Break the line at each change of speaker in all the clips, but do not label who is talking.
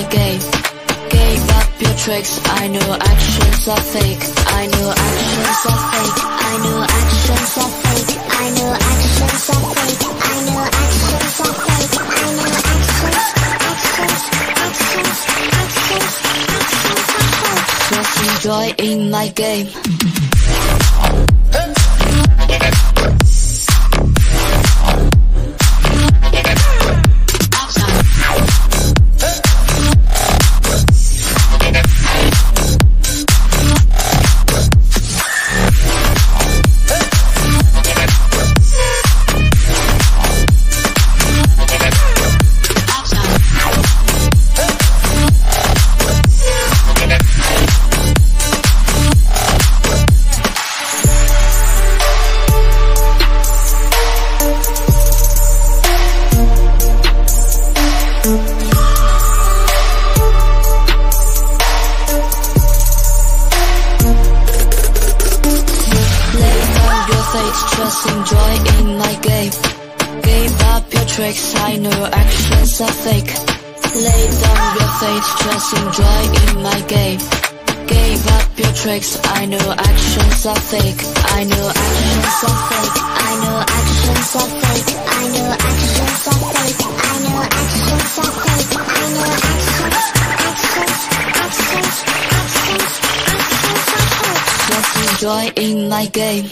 my game. Gave up your tricks, I know actions are fake. I know actions are fake. I know actions are fake. I know actions are fake. I know actions are fake. I know actions, actions, actions, actions, actions are fake. Just enjoying my game. Fakes, just enjoying my game. Gave up your tricks, I know actions are fake. I know actions are fake. I know actions are fake. I know actions are fake. I know actions are fake. I know actions, actions, actions, actions, actions are fake. Just enjoying my game.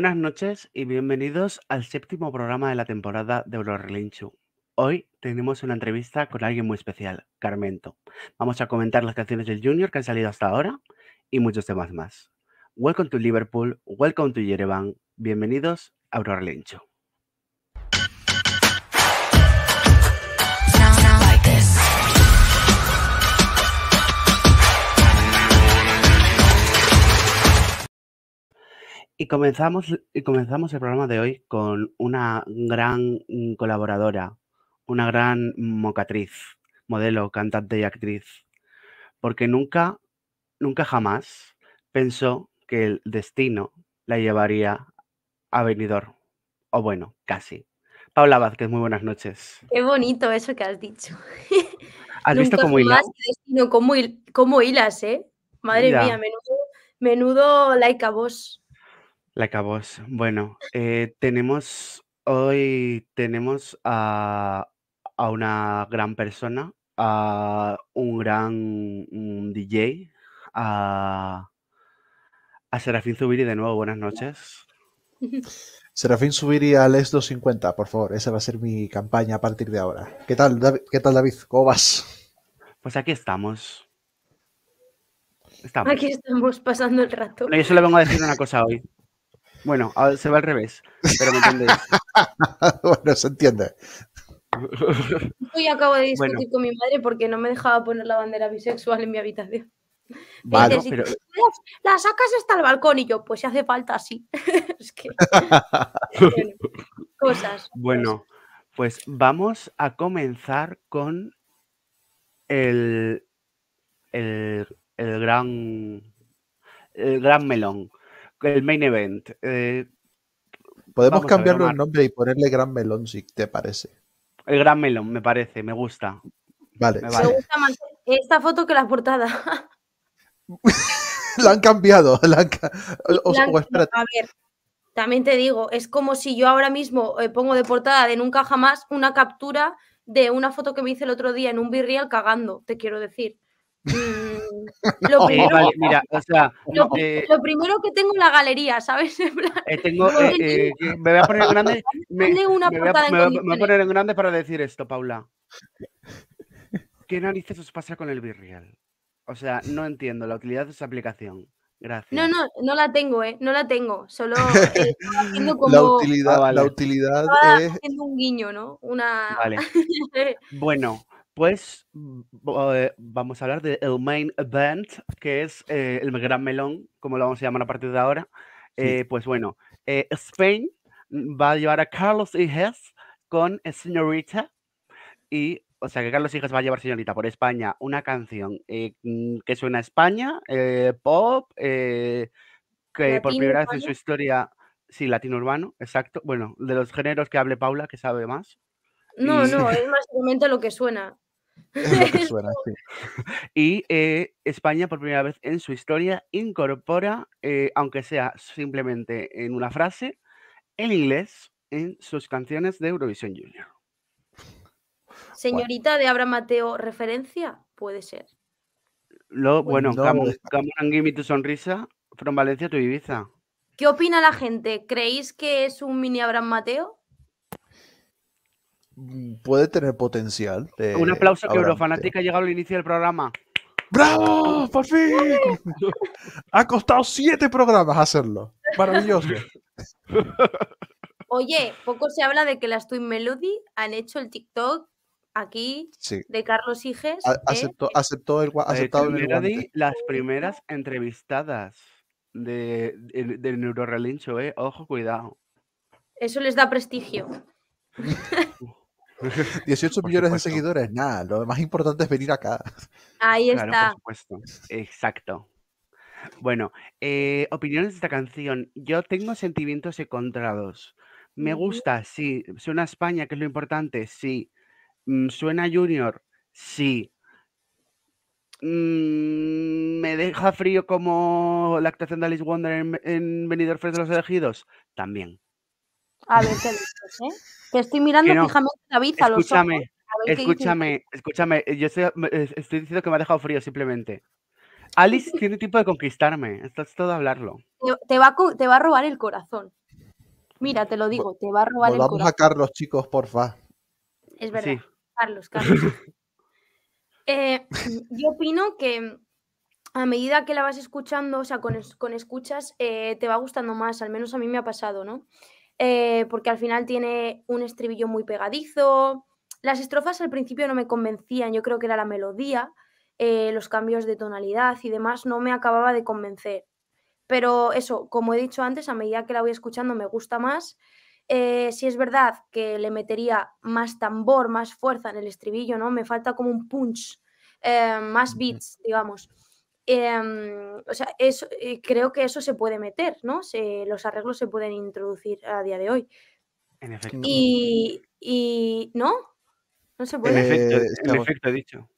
Buenas noches y bienvenidos al séptimo programa de la temporada de Eurorelinchu. Hoy tenemos una entrevista con alguien muy especial, Carmento. Vamos a comentar las canciones del Junior que han salido hasta ahora y muchos temas más. Welcome to Liverpool, welcome to Yerevan. Bienvenidos a Eurorelinchu. Y comenzamos, y comenzamos el programa de hoy con una gran mm, colaboradora, una gran mocatriz, modelo, cantante y actriz, porque nunca, nunca jamás pensó que el destino la llevaría a Benidorm, o bueno, casi. Paula Vázquez, muy buenas noches.
Qué bonito eso que has dicho.
¿Has visto cómo hila?
jamás he destino, cómo, cómo hilas, ¿eh? Madre
Ya.
mía, menudo, menudo like a vos.
La acabos. Bueno, eh, tenemos hoy tenemos a, a una gran persona, a un gran mm, DJ, a, a Serafín Zubiri de nuevo. Buenas noches.
Serafín Subiri al ES 250, por favor. Esa va a ser mi campaña a partir de ahora. ¿Qué tal, David? ¿Qué tal, David? ¿Cómo vas?
Pues aquí estamos. Estamos.
Aquí estamos pasando el rato.
Yo solo vengo a decir una cosa hoy. Bueno, se va al revés, pero me entendéis.
bueno, se entiende.
Hoy acabo de discutir
Bueno.
con mi madre porque no me dejaba poner la bandera bisexual en mi habitación.
Vale.
dice,
pero-
la sacas hasta el balcón y yo, pues si hace falta, sí. es que, bueno, cosas.
Bueno, pues vamos a comenzar con el, el, el gran el gran melón, el main event. Eh,
Podemos cambiarle el nombre y ponerle Gran Melón si te parece.
el gran melón, me parece, me gusta.
Vale.
Me
Me
vale.
gusta más esta foto que la portada.
la han cambiado. la han ca- o-
plan,
o espérate,
a ver, también te digo, es como si yo ahora mismo eh, pongo de portada de nunca jamás una captura de una foto que me hice el otro día en un virreal cagando, te quiero decir. Mm, lo,
Eh,
primero,
vale, mira, o sea,
lo,
eh,
lo primero que tengo en la galería, ¿sabes?
Eh, tengo,
no,
eh, eh, me voy a poner en grande. Me, me voy a, me voy a- me voy a
condiciones.
poner en grande para decir esto, Paula. ¿Qué narices os pasa con el Virreal? O sea, no entiendo la utilidad de esa aplicación. Gracias.
No, no, no la tengo, ¿eh? No la tengo. Solo eh, haciendo como.
La utilidad,
Ah, vale.
la utilidad es
haciendo un guiño, ¿no? Una.
Vale. Bueno, pues mm, eh, vamos a hablar del main event, que es eh, el gran melón, como lo vamos a llamar a partir de ahora.
Sí.
Eh, pues bueno, eh, Spain mm, va a llevar a Carlos Higes con Señorita y, o sea, que Carlos Higes va a llevar Señorita por España una canción eh, mm, que suena a España, eh, pop, eh, que por primera vez en su historia, sí, latino urbano, exacto. Bueno, de los géneros que hable Paula, que sabe más.
No,
Y-
no, es básicamente lo que suena.
es lo que suena. sí.
Y eh, España, por primera vez en su historia, incorpora, eh, aunque sea simplemente en una frase, el inglés en sus canciones de Eurovisión Junior.
Señorita de Abra Mateo, ¿referencia? Puede ser.
Lo,
Bueno, no
come, on-
descarto.
come on and give me tu sonrisa, from Valencia to Ibiza.
¿Qué opina la gente? ¿Creéis que es un mini Abraham Mateo?
Puede tener potencial. de
Un aplauso que Eurofanática ha llegado al inicio del programa.
¡Bravo! ¡Por fin! ha costado siete programas hacerlo. Maravilloso.
Oye, poco se habla de que las Twin Melody han hecho el TikTok aquí
Sí.
de Carlos Higes.
A-
¿eh?
Aceptó, aceptó el, aceptado el
Melody, las primeras entrevistadas de, de, de Neurorelincho, eh. Ojo, cuidado.
Eso les da prestigio.
18
Por
millones de seguidores, nada. Lo más importante es venir acá.
Ahí
Claro,
está.
por supuesto. Exacto. Bueno, eh, opiniones de esta canción. Yo tengo sentimientos encontrados. Me gusta, sí. Suena a España, que es lo importante, sí. Mm, Suena a Junior, sí. Mm, ¿Me deja frío como la actuación de Alice Wonder en, en Benidorm de los elegidos? También.
A ver qué dices, ¿eh? Que estoy mirando
no.
fijamente David a los ojos.
Escúchame,
a
escúchame, escúchame. Yo estoy, diciendo que me ha dejado frío simplemente. Alice tiene tiempo de conquistarme. Esto es todo hablarlo.
Te, te va te va a robar el corazón. Mira, te lo digo, te va a robar el
Volvamos a
corazón.
Carlos, chicos, porfa.
Es verdad.
Sí.
Carlos, Carlos. Eh, yo opino que a medida que la vas escuchando, o sea, con, con escuchas, eh, te va gustando más, al menos a mí me ha pasado, ¿no? Eh, porque al final tiene un estribillo muy pegadizo. Las estrofas al principio no me convencían, yo creo que era la melodía, eh, los cambios de tonalidad y demás, no me acababa de convencer. Pero eso, como he dicho antes, a medida que la voy escuchando me gusta más. Eh, si es verdad que le metería más tambor, más fuerza en el estribillo, ¿no? Me falta como un punch, eh, más beats, digamos. Em, o sea, eso, eh, creo que eso se puede meter, ¿no? Se- los arreglos se pueden introducir a día de hoy.
En efecto.
Y, y ¿no? No se
En
puede.
efecto,
Eh,
en efecto he dicho.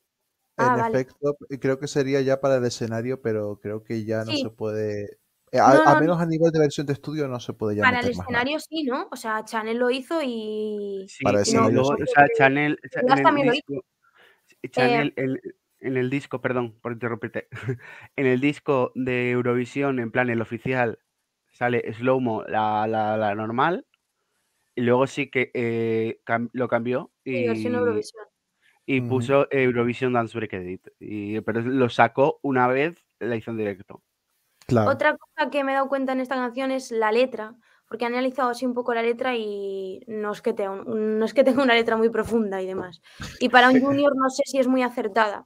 Ah,
en
vale.
efecto, creo que sería ya para el escenario, pero creo que ya no
Sí.
se puede. eh, a,
No,
a
no,
menos a nivel de versión de estudio no se puede ya
Para el
más
escenario sí, ¿no? O sea, Chanel lo hizo y...
Sí,
Para
y
escenario sí.
o sea, Chanel, cha-
Glass
en el en, el disco, perdón por interrumpirte, en el disco de Eurovisión, en plan el oficial, sale Slowmo, la, la, la normal, y luego sí que eh, cam- lo cambió
Sí,
y, y
Ujú.
puso Eurovisión Dance Break Edit, y, pero lo sacó una vez, la hizo en directo.
Claro.
Otra cosa que me he dado cuenta en esta canción es la letra, porque he analizado así un poco la letra y no es que tenga, un- no es que tenga una letra muy profunda y demás. Y para un junior no sé si es muy acertada.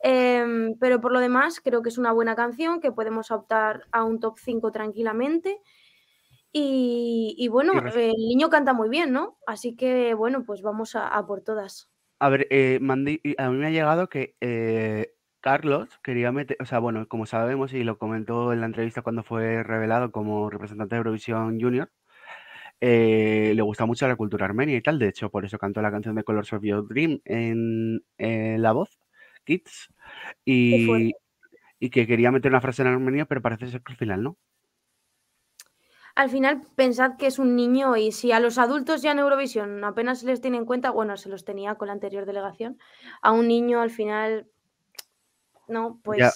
Em, pero por lo demás creo que es una buena canción, que podemos optar a un top 5 tranquilamente. Y, y bueno, el niño canta muy bien, ¿no? Así que bueno, pues vamos a, a por todas.
A ver, eh, Mandy, a mí me ha llegado que eh, Carlos quería meter, o sea, bueno, como sabemos y lo comentó en la entrevista cuando fue revelado como representante de Eurovisión Junior, eh, le gusta mucho la cultura armenia y tal, de hecho, por eso cantó la canción de Colors of Your Dream en, en La Voz, Kids, y, y que quería meter una frase en armenio, pero parece ser que al final no.
Al final, pensad que es un niño y si a los adultos ya en Eurovisión apenas se les tiene en cuenta, bueno, se los tenía con la anterior delegación, a un niño al final no, pues.
Ya,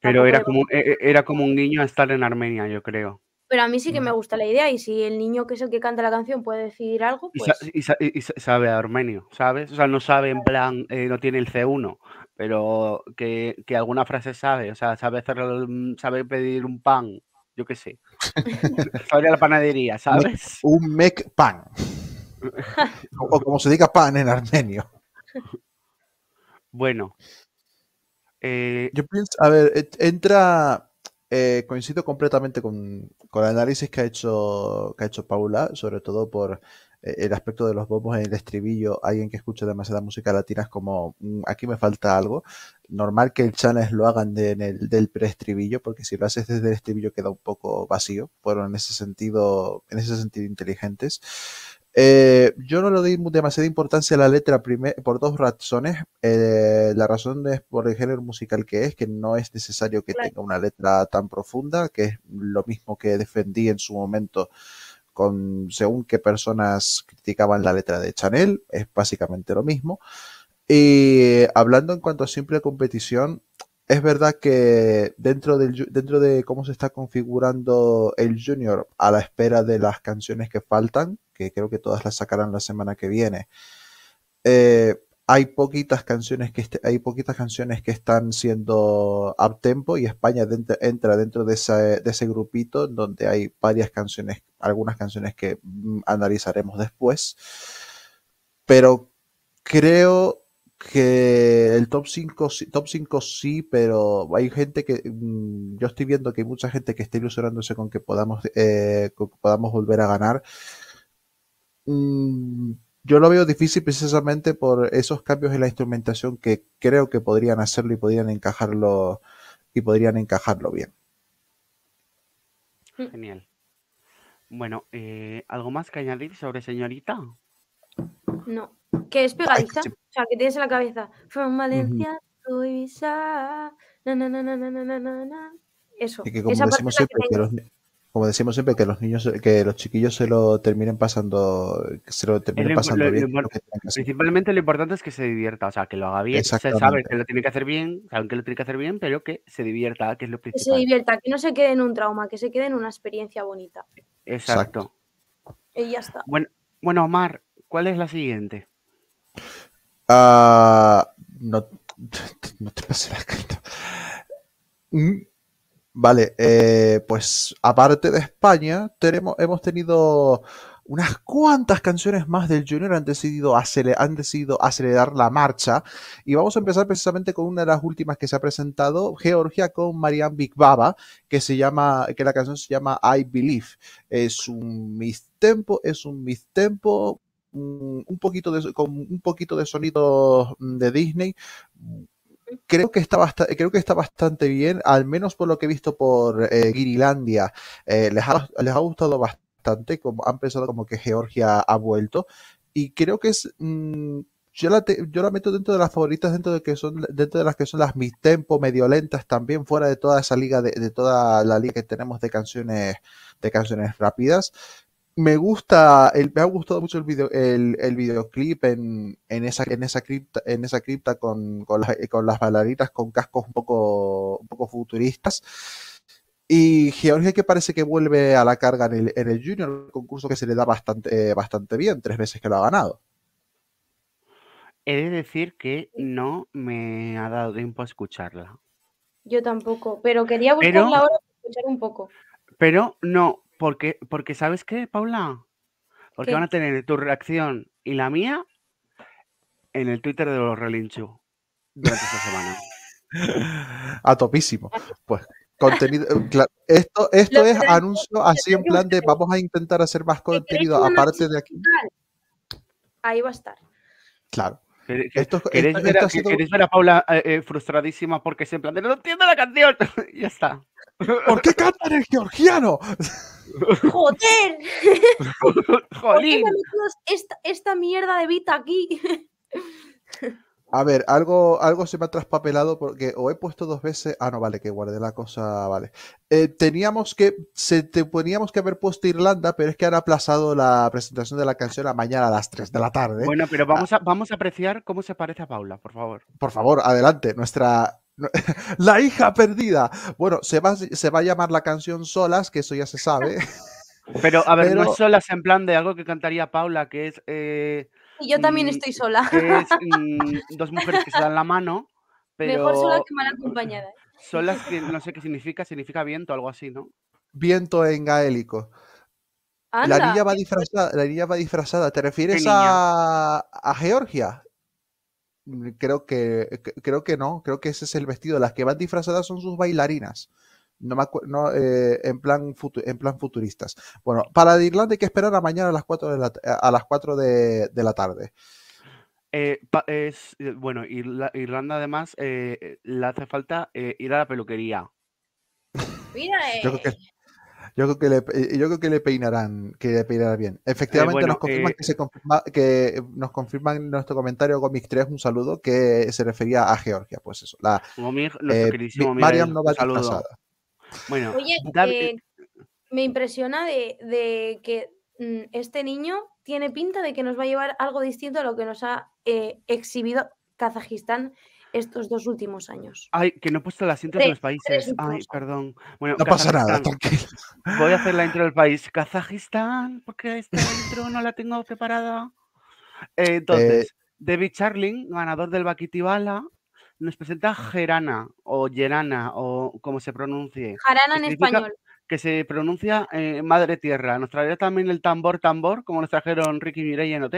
pero era como, e- e- era como un niño estar en Armenia, yo creo.
Pero a mí sí que me
Mm.
gusta la idea y si el niño que es el que canta la canción puede decidir algo,
Y, sa-
pues
y sa- y sa- sabe armenio, ¿sabes? O sea, no sabe en plan, eh, no tiene el C1, pero que, que alguna frase sabe, o sea, sabe hacer, sabe pedir un pan, yo qué sé. sabe a la panadería, ¿sabes?
Un mec pan. o, como se diga pan en armenio.
Bueno. eh,
Yo pienso, a ver, entra, eh, coincido completamente con, con el análisis que ha hecho, que ha hecho Paula, sobre todo por el aspecto de los bombos en el estribillo. Alguien que escucha demasiada música latina es como, "Mm, aquí me falta algo. Normal que el channel lo hagan de- en el, del preestribillo, porque si lo haces desde el estribillo queda un poco vacío. Fueron en ese sentido, en ese sentido inteligentes. Eh, yo no le doy demasiada importancia a la letra por dos razones. Eh, la razón es por el género musical que es, que no es necesario que
Claro.
tenga una letra tan profunda, que es lo mismo que defendí en su momento con según qué personas criticaban la letra de Chanel, es básicamente lo mismo. Y hablando en cuanto a simple competición, es verdad que dentro, del, dentro de cómo se está configurando el Junior a la espera de las canciones que faltan, que creo que todas las sacarán la semana que viene, eh, hay poquitas canciones que hay poquitas canciones que están siendo up tempo y España entra dentro de ese, de ese grupito donde hay varias canciones, algunas canciones que mm, analizaremos después. Pero creo que el top 5, sí- top 5 sí, pero hay gente que mm, yo estoy viendo que hay mucha gente que está ilusionándose con que podamos, eh, podamos volver a ganar. Mm, yo lo veo difícil precisamente por esos cambios en la instrumentación que creo que podrían hacerlo y podrían encajarlo y podrían encajarlo bien. Mm.
Genial. Bueno, eh, ¿algo más que añadir sobre señorita?
No, que es pegadiza, o sea, que tienes en la cabeza. From Valencia, uh -huh. Ibiza, Eso.
Y que como
Esa
decimos siempre, que,
que
los, como decimos siempre, que los niños, que los chiquillos se lo terminen pasando, que se lo terminen
lo-
pasando
lo-
bien.
lo. Principalmente lo importante es que se divierta, o sea, que lo haga bien. Se sabe que lo tiene que hacer bien, saben que lo tiene que hacer bien, pero que se divierta, que es lo
Que se
principal.
divierta, que no se quede en un trauma, que se quede en una experiencia bonita.
Exacto.
Y ya está.
Bueno, bueno, Omar, ¿cuál es la siguiente?
Ah, no, no te pases la carta. Mm, Vale, eh, pues aparte de España, tenemos, hemos tenido unas cuantas canciones más del Junior han decidido, acele- han decidido acelerar la marcha y vamos a empezar precisamente con una de las últimas que se ha presentado, Georgia con Marianne Big Baba, que se llama, que la canción se llama I Believe. Es un mistempo, es un mistempo, un poquito de, con un poquito de sonido de Disney. Creo que, está basta- creo que está bastante bien, al menos por lo que he visto por eh, Guirilandia. Eh, les, ha, les ha gustado bastante, como han pensado como que Georgia ha vuelto. Y creo que es. mm, yo, la te- yo la meto dentro de las favoritas, dentro de que son, dentro de las que son las mid tempo, medio lentas, también fuera de toda esa liga, de, de toda la liga que tenemos de canciones, de canciones rápidas me gusta, el, me ha gustado mucho el, video, el, el videoclip en, en, esa, en, esa cripta, en esa cripta con, con, las, con las bailaritas con cascos un poco, un poco futuristas. Y Georgia que parece que vuelve a la carga en el, en el Junior, concurso que se le da bastante, eh, bastante bien, tres veces que lo ha ganado.
He de decir que no me ha dado tiempo a escucharla.
Yo tampoco, pero quería buscar
Pero-
la hora para escuchar un poco.
Pero no, porque, porque ¿sabes qué, Paula? Porque
¿Qué?
van a tener tu reacción y la mía en el Twitter de los Relinchu durante esta semana.
A topísimo. Pues contenido, eh, esto, esto
Lo
es anuncio así en plan de vamos a intentar hacer más contenido aparte de aquí.
Ahí va a estar.
Claro.
¿Queréis, que-
Esto,
queréis
esto-
ver,
esto
a,
ha sido-
queréis ver a Paula eh, eh, frustradísima porque es en plan de no entiendo la canción? Ya está.
¿Por qué cantan el georgiano?
¡Joder! ¿Por qué esta, esta mierda de Vita aquí?
A ver, algo, algo se me ha traspapelado porque o he puesto dos veces. Ah, no, vale, que guardé la cosa, vale. Eh, teníamos que, se, te, teníamos que haber puesto Irlanda, pero es que han aplazado la presentación de la canción a mañana a las 3 de la tarde.
Bueno, pero vamos a, vamos a apreciar cómo se parece a Paula, por favor.
Por favor, adelante. Nuestra La hija perdida. Bueno, se va, se va a llamar la canción Solas, que eso ya se sabe.
Pero, a ver, no es solas en plan de algo que cantaría Paula, que es, eh,
Y yo también
Mm,
estoy sola.
es mm, dos mujeres que se dan la mano, pero
Mejor sola que mal acompañada. ¿eh?
solas que no sé qué significa, significa viento, algo así, ¿no?
Viento en gaélico.
Anda,
La niña va disfrazada, la niña va disfrazada. ¿Te refieres a, a Georgia? Mm, Creo que, que- creo que no, creo que ese es el vestido. Las que van disfrazadas son sus bailarinas. No me no, eh, en, plan futu- en plan futuristas. Bueno, para de Irlanda hay que esperar a mañana a las 4 de la, a las 4 de, de la tarde.
Eh, pa- es, eh, bueno, Irla- Irlanda además eh, eh, le hace falta eh, ir a la peluquería.
Mira,
Yo creo
eh,
que, yo creo que le, eh, yo creo que le peinarán, que le peinarán bien. Efectivamente,
bueno,
nos confirman
eh,
que se confirma, que nos confirman en nuestro comentario Comic 3 un saludo que se refería a Georgia. Pues eso, la
Gomig, nuestro
eh, Mariam
Miguel,
no va disfrazada.
Bueno,
Oye,
David-
eh, me impresiona de, de que mm, este niño tiene pinta de que nos va a llevar algo distinto a lo que nos ha eh, exhibido Kazajistán estos dos últimos años.
Ay, que no he puesto las intros de los países. Ay, perdón. Bueno,
No pasa nada, tranquilo.
Voy a hacer la intro del país. Kazajistán, porque esta intro no la tengo preparada. Eh, entonces, David Charling, ganador del Bakitibala, nos presenta Gerana o Gerana o como se pronuncie,
Jarana en español.
que se pronuncia eh, Madre Tierra. ¿Nos traerá también el tambor tambor, como nos trajeron Ricky Mireia en OT?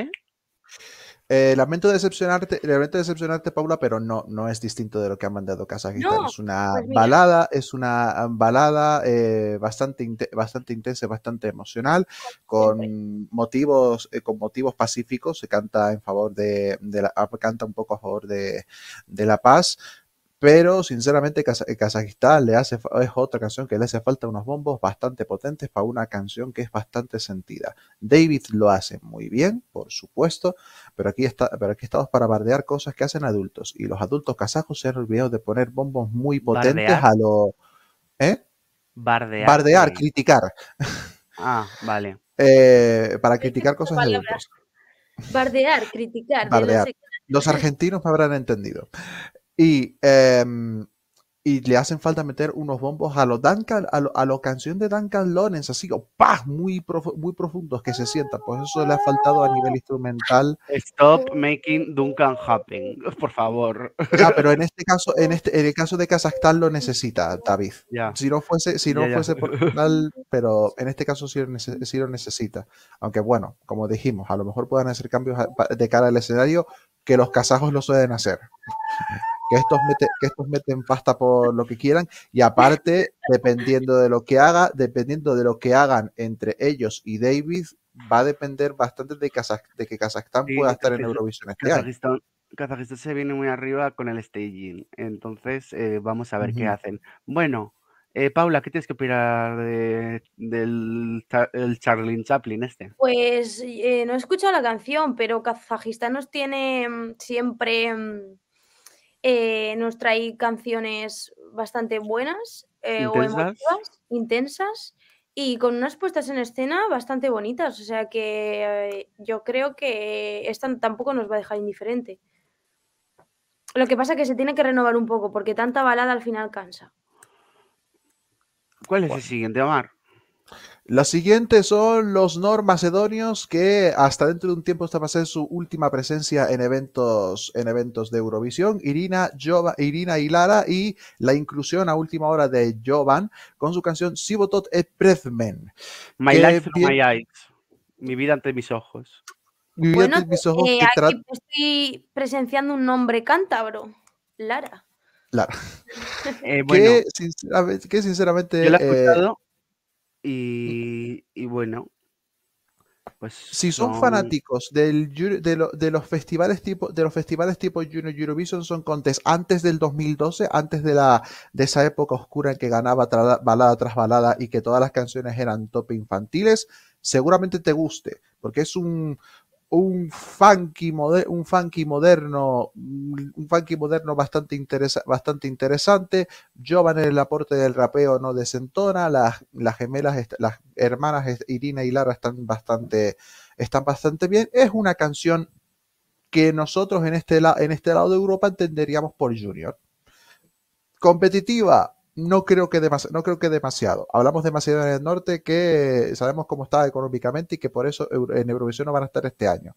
Eh, lamento decepcionarte, lamento decepcionarte, Paula, pero no, no es distinto de lo que han mandado.
No,
es una
pues
balada, es una balada eh, bastante, bastante intensa, bastante emocional, con motivos, eh, con motivos pacíficos. Se canta en favor de, de la, ah, canta un poco a favor de, de la paz. Pero sinceramente eh, Kazajistán le hace, fa- es otra canción que le hace falta unos bombos bastante potentes para una canción que es bastante sentida. David lo hace muy bien, por supuesto, pero aquí, está, pero aquí estamos para bardear cosas que hacen adultos. Y los adultos kazajos se han olvidado de poner bombos muy potentes
Bardear.
a lo... ¿Eh?
Bardear.
Bardear, criticar.
Ah, vale.
eh, para criticar cosas de adultos.
Bardear, criticar.
Bardear. Los argentinos me habrán entendido. Y, em, y le hacen falta meter unos bombos a los Duncan, a lo, a lo canción de Duncan Lawrence, así, o ¡pah! muy, profu- muy profundos que se sientan. Pues eso le ha faltado a nivel instrumental.
Stop making Duncan happen, por favor.
Ah, pero en este caso, en este, en el caso de Kazajstán lo necesita, David.
Ya.
Si no fuese, si no
Ya, ya.
fuese por tal, pero en este caso sí sí lo necesita. Aunque bueno, como dijimos, a lo mejor puedan hacer cambios de cara al escenario que los kazajos lo suelen hacer. Que estos, mete- que estos meten pasta por lo que quieran y aparte, dependiendo de lo que haga, dependiendo de lo que hagan entre ellos y David, va a depender bastante de, Kazaj- de que Kazajstán
Sí,
pueda estar en Eurovisión este año.
Kazajistán, Kazajistán se viene muy arriba con el staging. Entonces, eh, vamos a ver qué hacen. Bueno, eh, Paula, ¿qué tienes que opinar de- del el Charlene Chaplin este?
Pues eh, no he escuchado la canción, pero Kazajistán nos tiene mm, siempre, mm, eh, nos trae canciones bastante buenas eh, o emotivas, intensas y con unas puestas en escena bastante bonitas. O sea que eh, yo creo que esta tampoco nos va a dejar indiferente. Lo que pasa es que se tiene que renovar un poco porque tanta balada al final cansa.
¿Cuál es el siguiente, Omar?
Los siguientes son los normacedonios que hasta dentro de un tiempo esta va a ser su última presencia en eventos, en eventos de Eurovisión. Irina, Jova- Irina y Lara y la inclusión a última hora de Jovan con su canción Sivotot et Prezmen.
My life through
bien.
my eyes. Mi vida ante mis ojos.
Vivía
Bueno,
ante mis ojos
eh,
que tra-
aquí estoy presenciando un nombre cántabro, Lara.
Lara.
Eh, bueno,
que, sinceramente, que sinceramente,
yo la he
eh,
escuchado y, y bueno, pues
si son fanáticos del, de, lo- de los festivales tipo de los festivales tipo Junior Eurovision Song Contest antes del 2012, antes de la de esa época oscura en que ganaba tra- balada tras balada y que todas las canciones eran top infantiles, seguramente te guste, porque es un un funky, un funky moderno, un un funky moderno bastante, interesa- bastante interesante. Jovan el aporte del rapeo no desentona, las, las gemelas, las hermanas Irina y Lara están bastante, están bastante bien. Es una canción que nosotros en este, en este lado de Europa entenderíamos por Junior. Competitiva, no creo que demas- no creo que demasiado. Hablamos de Macedonia del Norte que sabemos cómo está económicamente y que por eso en Eurovisión no van a estar este año.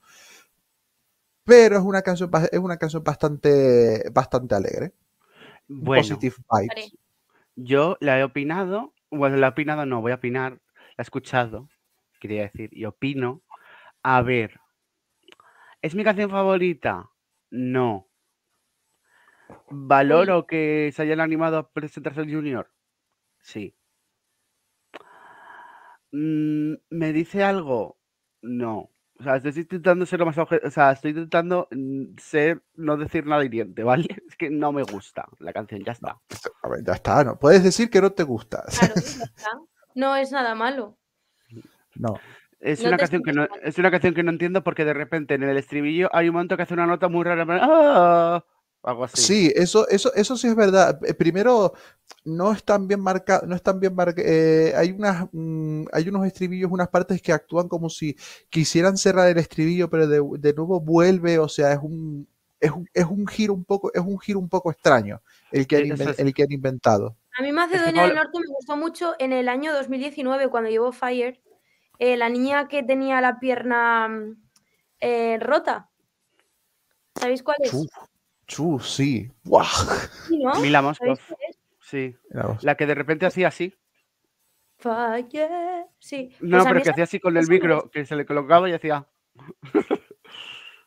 Pero es una canción, es una canción bastante, bastante alegre.
Bueno,
Positive vibes.
Yo la he opinado, bueno, la he opinado no, voy a opinar, la he escuchado, quería decir, y opino. A ver, ¿es mi canción favorita? No. ¿Valoro que se hayan animado a presentarse el Junior? Sí. Mm, ¿Me dice algo? No. O sea, estoy intentando ser lo más O sea, estoy intentando mm, ser, no decir nada hiriente, ¿vale? Es que no me gusta la canción, ya está.
A ver, ya está, ¿no? Puedes decir que no te gusta.
Claro, ya está. No es nada malo.
No.
Es
No
una canción que no, es una canción que no entiendo porque de repente en el estribillo hay un momento que hace una nota muy rara, ¡ah! Algo así.
Sí, eso, eso, eso sí es verdad. Eh, Primero, no están bien marcados, no están bien marca- eh, hay unas, mm, hay unos estribillos, unas partes que actúan como si quisieran cerrar el estribillo, pero de, de nuevo vuelve, o sea, es un, es un, es un giro un poco, es un giro un poco extraño el que han,
es-
el que han inventado.
A mí Macedonia del Norte me gustó mucho en el año 2019 cuando llevó Fire. eh, la niña que tenía la pierna mm, eh, rota. ¿Sabéis cuál es?
Chu, sí. Buah.
Sí, ¿no?
La que de repente hacía así.
Fire. Sí.
No,
pues a
pero que hacía así con el micro, que se le colocaba y hacía.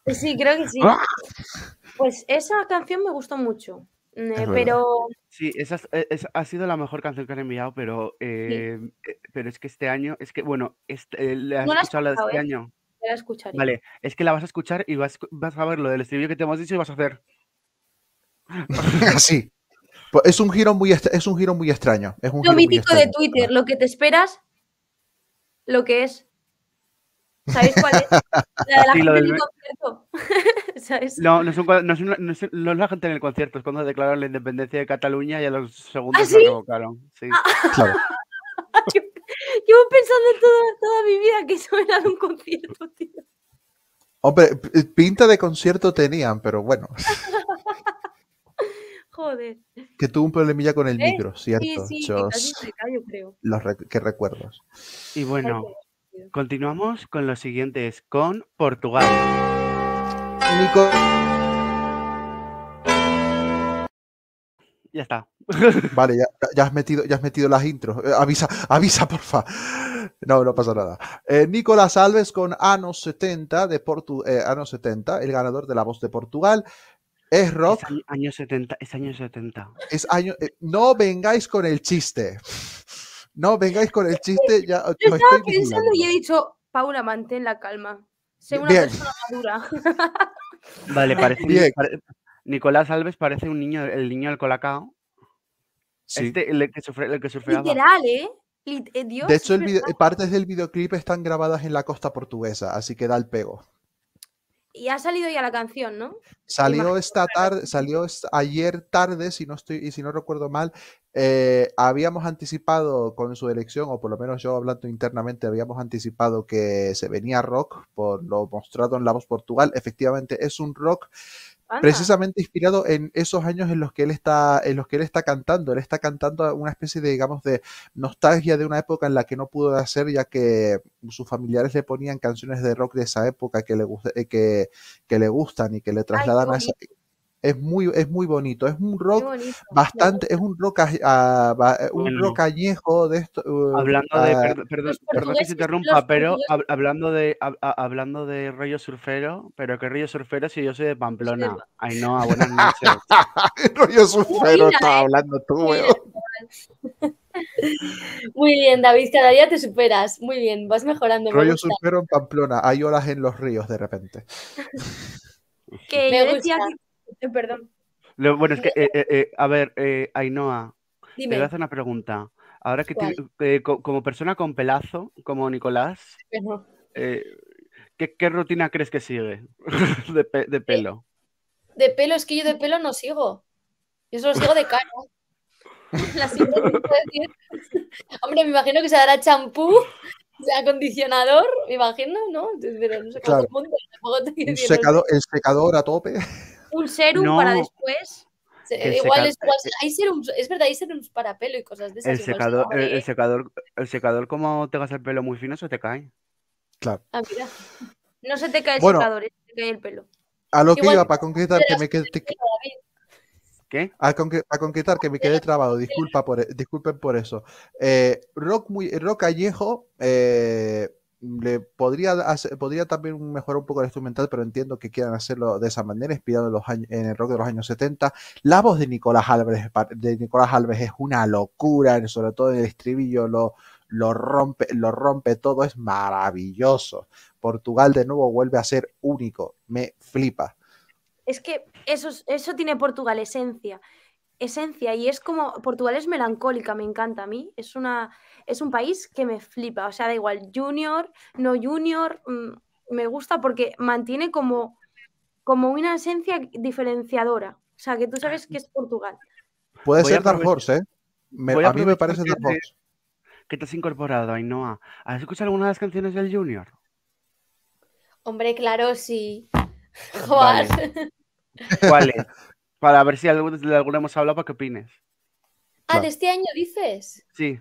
Sí, creo que sí.
¡Ah!
Pues esa canción me gustó mucho. eh, pero
Sí, esa, es- esa ha sido la mejor canción que han enviado, pero, eh, eh, pero es que este año, es que, bueno, este, eh, ¿la has
No la has
escuchado la de este
¿eh?
año?
la escucharé.
Vale, es que la vas a escuchar y vas, vas a ver lo del estribillo que te hemos dicho y vas a hacer.
Así. Pues es un giro muy, es un giro muy extraño. Es un
Lo mítico de. Twitter, lo que te esperas, lo que es. ¿Sabéis cuál es? La de la
Sí,
gente
del
en el concierto. ¿Sabes?
No, no es, un cua- no, no es- no es la gente en el concierto, es cuando declararon la independencia de Cataluña y a los segundos
¿Ah,
lo
sí?
revocaron. Sí.
Claro.
Llevo pensando toda, toda mi vida que eso era de un concierto, tío.
Hombre, pinta de concierto tenían, pero bueno,
Joder.
que tuvo un problemilla con el
¿Eh?
micro, ¿cierto?
Sí, sí, que
Yo
cayó, creo.
los que recuerdos.
Y bueno, continuamos con los siguientes, con Portugal.
Nico,
Ya está.
vale, ya, ya has metido, ya has metido las intros. Eh, avisa, avisa, porfa. No, no pasa nada. Eh, Nicolás Alves con Anos 70 de Portu eh, Anos 70, el ganador de la voz de Portugal. Es rock,
Es año, año 70, es año 70.
es año. eh, no vengáis con el chiste. No vengáis con el chiste, ya
Yo estaba
estoy
pensando y he dicho, Paula, mantén la calma. Sé una
Bien.
persona madura.
Vale, parece,
Bien.
pare- Nicolás Alves parece un niño, el niño del colacao.
Sí.
Este, el que, sufre, el que surfeaba.
Literal, ¿eh? Eh, Dios,
De hecho,
es
el video-
verdad.
partes del videoclip están grabadas en la costa portuguesa, así que da el pego.
Y ha salido ya la canción, ¿no?
Salió esta tarde, salió ayer tarde, si no estoy, y si no recuerdo mal, eh, habíamos anticipado con su elección, o por lo menos yo hablando internamente, habíamos anticipado que se venía rock por lo mostrado en La Voz Portugal. Efectivamente, es un rock
Anda.
precisamente inspirado en esos años en los que él está, en los que él está cantando. Él está cantando una especie de, digamos, de nostalgia de una época en la que no pudo hacer, ya que sus familiares le ponían canciones de rock de esa época que le, eh, que, que le gustan y que le trasladan a esa. Es muy, es muy bonito. Es un rock
bonito.
bastante, es un rock, ah, ba- eh, un
Bueno.
rock añejo de esto. uh,
Hablando de,
ah,
perdón, perdón, que se interrumpa, pero hab- hablando de hab- a- hablando de rollo surfero, pero qué rollo surfero si yo soy de Pamplona. Ainhoa, buenas noches.
rollo surfero estaba hablando tú,
Muy
weón.
Muy bien, David, cada día te superas. Muy bien, vas mejorando. me
Rollo surfero en Pamplona. Hay olas en los ríos de repente.
Que
Me
yo decía
gusta.
que... eh, Perdón.
Lo- bueno, es que, eh, eh, eh, a ver, eh, Ainhoa, te
Dime.
voy a hacer una pregunta. Ahora que eh, co- como persona con pelazo, como Nicolás, eh, ¿qué, qué rutina crees que sigue de, pe- de pelo?
de pelo, es que yo de pelo no sigo. Yo solo sigo de cara. La te. Hombre, me imagino que se dará champú, acondicionador, me imagino, ¿no? Pero no sé cómo
Claro.
el te
secador, el secador a tope.
Un serum
No.
para después.
Se- igual, es, igual hay serums- es verdad, hay serums para pelo y cosas de esas.
El secador, el, el
¿eh?
secador, el secador, como tengas el pelo muy fino, se te cae.
Claro.
Ah, mira.
No se te cae el
Bueno.
secador, se te cae el pelo.
A lo que
Igual
iba para concretar que me quedé.
¿Qué?
a concretar que me quedé trabado, disculpa por, e- disculpen por eso. Eh, rock muy rock callejo eh, le podría hacer- podría también mejorar un poco el instrumental, pero entiendo que quieran hacerlo de esa manera, inspirado en los años, en el rock de los años 70. La voz de Nicolás Alves de Nicolás Alves es una locura, sobre todo en el estribillo lo lo rompe, lo rompe todo, es maravilloso. Portugal de nuevo vuelve a ser único, me flipa.
Es que eso, es- eso tiene Portugal, esencia. Esencia, y es como. Portugal es melancólica, me encanta a mí. Es, una, es un país que me flipa. O sea, da igual, junior, no junior, mm, me gusta porque mantiene como, como una esencia diferenciadora. O sea, que tú sabes que es Portugal.
Puede
Voy
ser Dark Horse, ¿eh? Me-
voy a
a mí me parece
que
Dark
te-
Horse.
¿Qué te has incorporado, Ainhoa? ¿Has escuchado alguna de las canciones del Junior?
Hombre, claro, sí. Joder.
¿Cuáles? Para ver si de alguna hemos hablado para que opines.
Ah,
Claro.
de este año dices.
Sí.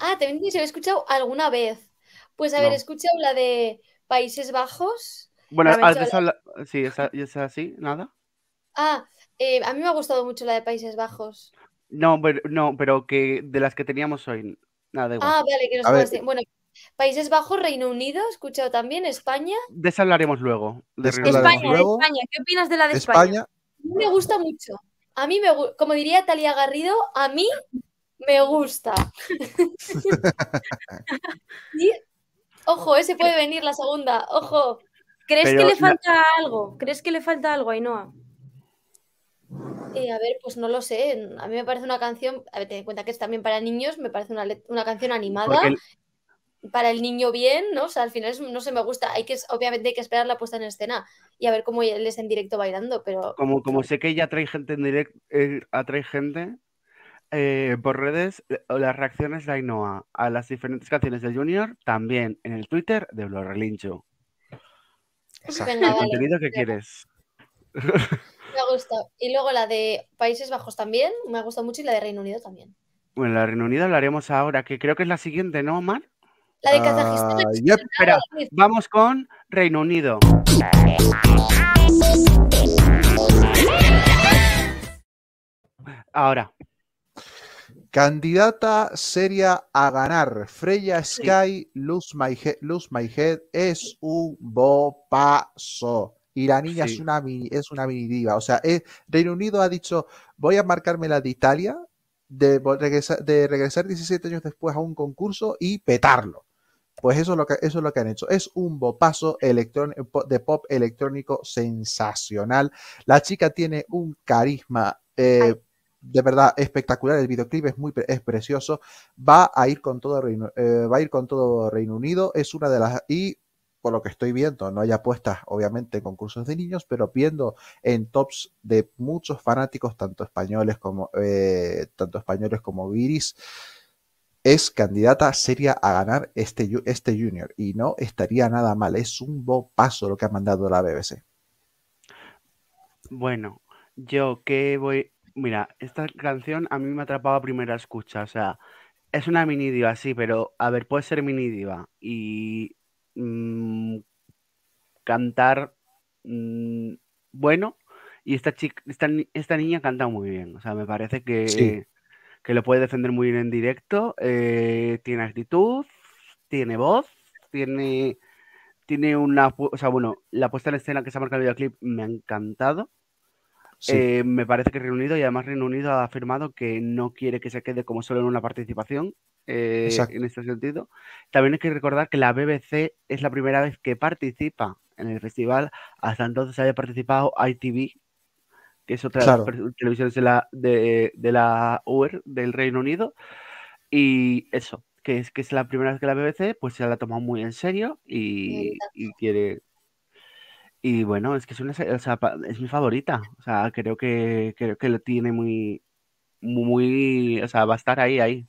Ah, también se he escuchado alguna vez. Pues a ver, he escuchado la de Países Bajos.
Bueno,
Ya me he
¿has
hecho
de esa habla- Sí, esa, ¿y esa sí? ¿Nada?
Ah, eh, a mí me ha gustado mucho la de Países Bajos.
No, pero, no, pero que de las que teníamos hoy. Nada, da igual.
Ah, vale, que no
A
sé
ver.
cuáles tiene. Bueno, Países Bajos, Reino Unido, he escuchado también, España.
De esa hablaremos luego.
De.
España, de
luego.
España. ¿Qué opinas de la de España?
España,
me gusta mucho. A mí me como diría Talia Garrido, a mí me gusta. Y, ojo, ese puede venir la segunda. Ojo.
¿Crees
Pero
que le
la-
falta algo? ¿Crees que le falta algo, Ainhoa?
Eh, a ver, pues no lo sé. A mí me parece una canción, a ver, ten en cuenta que es también para niños, me parece una, una canción animada.
Porque
para el niño bien, ¿no? O sea, al final es- no se me gusta. Hay que, obviamente hay que esperar la puesta en escena y a ver cómo él es en directo bailando, pero
como, como sé que ella trae gente en directo, atrae gente eh, por redes, eh, las reacciones de Ainhoa a las diferentes canciones del Junior, también en el Twitter de Lo Relincho.
exacto.
venga,
¿El
vale.
contenido que quieres?
Me ha gustado. Y luego la de Países Bajos también, me ha gustado mucho y la de Reino Unido también.
Bueno, la Reino Unido hablaremos ahora, que creo que es la siguiente, ¿no, Omar?
La de Kazajistán.
Yep.
Vamos con Reino Unido. Ahora,
Candidata seria a ganar. Freya Sky, Lose My, He- Lose My Head es un bopazo. Y la niña
Sí.
es una mini, es una mini diva. O sea, es- Reino Unido ha dicho, voy a marcarme la de Italia, de, regresar, de regresar 17 años después a un concurso y petarlo. Pues eso es lo que, eso es lo que han hecho. Es un bopazo po- de pop electrónico sensacional. La chica tiene un carisma eh, de verdad espectacular. El videoclip es muy es precioso. Va a ir con todo Reino, eh, va a ir con todo Reino Unido. Es una de las y por lo que estoy viendo, no hay apuestas, obviamente, en concursos de niños, pero viendo en tops de muchos fanáticos, tanto españoles como eh, tanto españoles como Viris, es candidata seria a ganar este, este junior y no estaría nada mal. Es un paso lo que ha mandado la BBC.
bueno, yo que voy. Mira, esta canción a mí me atrapaba a primera escucha. O sea, es una mini diva, sí, pero a ver, puede ser mini diva y mm, cantar mm, bueno. Y esta chica, esta, esta niña canta muy bien. O sea, me parece que,
Sí.
Que lo puede defender muy bien en directo. eh, tiene actitud, tiene voz, tiene, tiene una. O sea, bueno, la puesta en escena que se ha marcado el videoclip me ha encantado.
Sí,
Eh, me parece que Reino Unido, y además Reino Unido ha afirmado que no quiere que se quede como solo en una participación eh, en este sentido. También hay que recordar que la BBC es la primera vez que participa en el festival. Hasta entonces había participado ITV, que es otra
Claro.
televisiones de la, de, de la UR del Reino Unido. Y eso, que es que es la primera vez que la BBC pues se la ha tomado muy en serio y, y quiere. Y bueno, es que es una, o sea, es mi favorita. O sea, creo que creo que lo tiene muy, muy, o sea, va a estar ahí, ahí.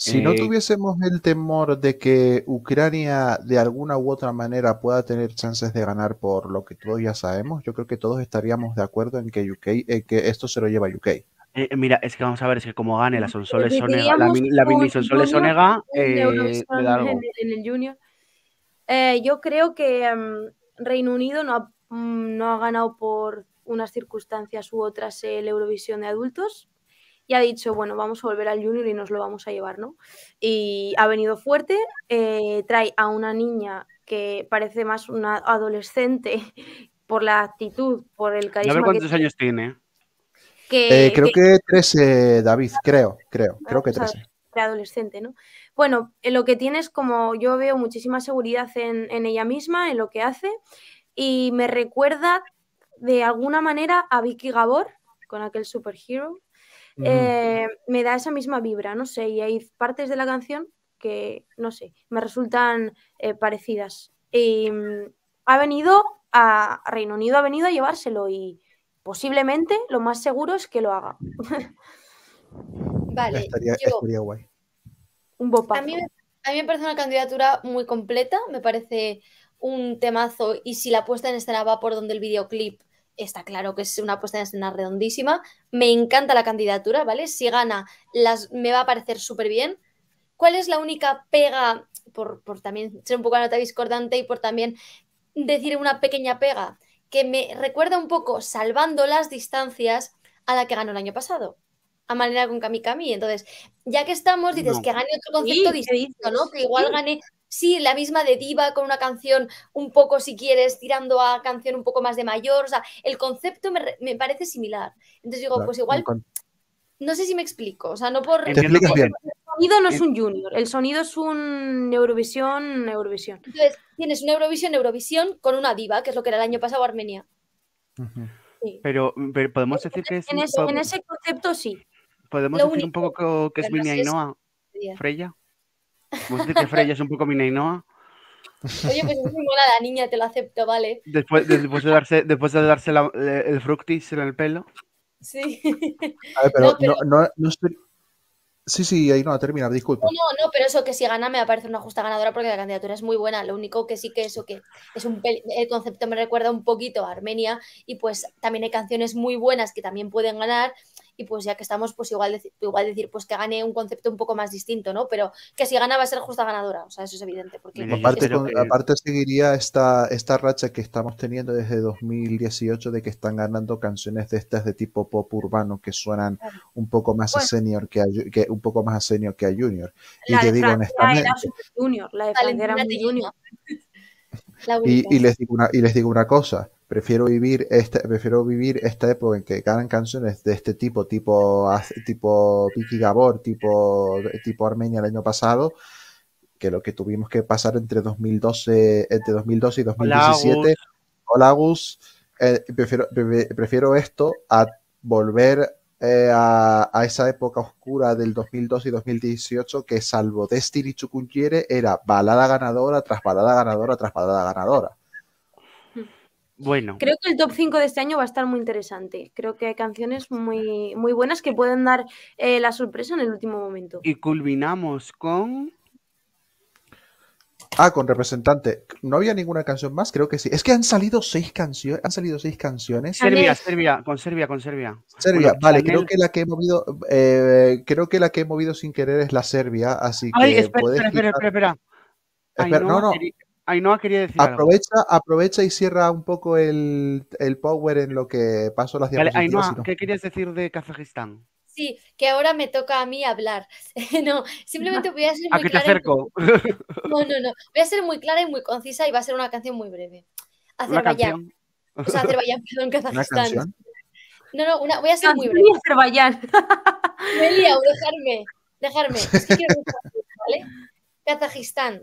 Si no
Eh,
tuviésemos el temor de que Ucrania de alguna u otra manera pueda tener chances de ganar por lo que todos ya sabemos, yo creo que todos estaríamos de acuerdo en que UK, en que esto se lo lleva UK.
Eh, mira, es que vamos a ver, es que como gane la Sonsoles Sonega, la, mini- la mini
un
Sonsoles
junior
Sonega,
en
eh,
en, el- en el Junior. Eh, yo creo que em, Reino Unido no ha, mm, no ha ganado por unas circunstancias u otras el Eurovisión de adultos y ha dicho, bueno, vamos a volver al Junior y nos lo vamos a llevar, ¿no? Y ha venido fuerte, eh, trae a una niña que parece más una adolescente por la actitud, por el
A
carisma
ver
que
cuántos años tiene.
que-
Eh, creo
que-
que 13, David, creo, creo, creo que
o sea,
13.
preadolescente, ¿no? Bueno, lo que tiene es como yo veo muchísima seguridad en, en ella misma, en lo que hace, y me recuerda de alguna manera a Vicky Gabor con aquel superhero. Eh, me da esa misma vibra, no sé, y hay partes de la canción que, no sé, me resultan eh, parecidas. Y mm, ha venido a a Reino Unido, ha venido a llevárselo y posiblemente lo más seguro es que lo haga.
Vale,
estaría,
yo-
estaría guay.
Un bopazo.
A mí, me- a mí me parece una candidatura muy completa, me parece un temazo y si la puesta en escena va por donde el videoclip está claro que es una puesta en escena redondísima. Me encanta la candidatura, ¿vale? Si gana, las, me va a parecer súper bien. ¿Cuál es la única pega, por, por también ser un poco la nota discordante y por también decir una pequeña pega, que me recuerda un poco, salvando las distancias, a la que ganó el año pasado? A manera con Kami Kami. Entonces, ya que estamos, dices
No.
que gane otro concepto
¿qué
distinto, ¿no? Que igual
Sí.
gane, sí, la misma de diva con una canción un poco, si quieres, tirando a canción un poco más de mayor. O sea, el concepto me, me parece similar. Entonces digo,
Claro,
pues igual,
con-
no sé si me explico. O sea, no por.
Te
Entiendo
explicas
que-
bien.
El sonido no es un junior, el sonido es un Eurovisión, Eurovisión.
Entonces, tienes una Eurovisión, Eurovisión con una diva, que es lo que era el año pasado Armenia. Sí.
Pero, pero podemos decir que es.
En ese,
po-
en ese concepto sí.
podemos
lo
decir un poco co- que es mini Ainhoa, Freya. Decir que Freya es un poco mini Ainhoa.
Oye, pues es muy buena la niña, te lo acepto, vale.
Después, después de darse, después de darse la- el fructis en el pelo.
Sí.
A ver, pero
No, pero-
no, no, no estoy. Sí, sí, ahí no, a terminar, disculpa.
No, no, no, pero eso que si gana me va a parecer una justa ganadora porque la candidatura es muy buena. Lo único que sí que eso que es un el concepto me recuerda un poquito a Armenia y pues también hay canciones muy buenas que también pueden ganar y pues ya que estamos pues igual, igual decir pues que gane un concepto un poco más distinto, ¿no? Pero que si gana va a ser justa ganadora, o sea, eso es evidente porque
Mira,
Aparte,
espero
con-
que-
aparte seguiría esta, esta racha que estamos teniendo desde 2018 de que están ganando canciones de estas de tipo pop urbano que suenan
Claro.
un poco más a senior que, a, que un poco más a senior que a junior. Y
La
te
de
digo honestamente,
junior, la de junior.
La
y, y les digo una, y les digo una cosa, prefiero vivir esta, prefiero vivir esta época en que ganan canciones de este tipo, tipo, tipo Vicky Gabor, tipo, tipo Armenia el año pasado, que lo que tuvimos que pasar entre 2012, entre 2012 y
Hola,
2017.
Agus.
Hola, Gus. Eh, prefiero, pre- prefiero esto a volver eh, a, a esa época oscura del 2012 y 2018 que salvo Destiny Chukunquiere era balada ganadora tras balada ganadora tras balada ganadora.
Bueno,
Creo que el top 5 de este año va a estar muy interesante. Creo que hay canciones muy, muy buenas que pueden dar eh, la sorpresa en el último momento.
y culminamos con.
Ah, con representante. ¿No había ninguna canción más? Creo que sí. Es que han salido seis canciones. Han salido seis canciones.
Serbia, Serbia, con Serbia, con Serbia.
Serbia,
Bueno,
vale,
Chanel-
creo que la que he movido, eh, creo que la que he movido sin querer es la Serbia, así que
Ay, espera,
puedes
espera, espera,
quitar-
espera, espera.
Espera, no, no.
quería- Ainhoa quería decir algo.
Aprovecha, aprovecha y cierra un poco el, el power en lo que paso las
Vale. Ainhoa,
no-
¿qué querías decir de Kazajistán?
Sí, que ahora me toca a mí hablar. no, simplemente voy a ser
¿A
muy
qué te
clara. y-
acerco?
No, no, no. Voy a ser muy clara y muy concisa y va a ser una canción muy breve. Azerbaiyán. O sea, Azerbaiyán, perdón,
¿Una
Kazajistán. No, no, una, voy a ser muy breve.
Azerbaiyán.
Me he liado, dejarme, dejarme. Es que quiero decir, ¿vale? Kazajistán.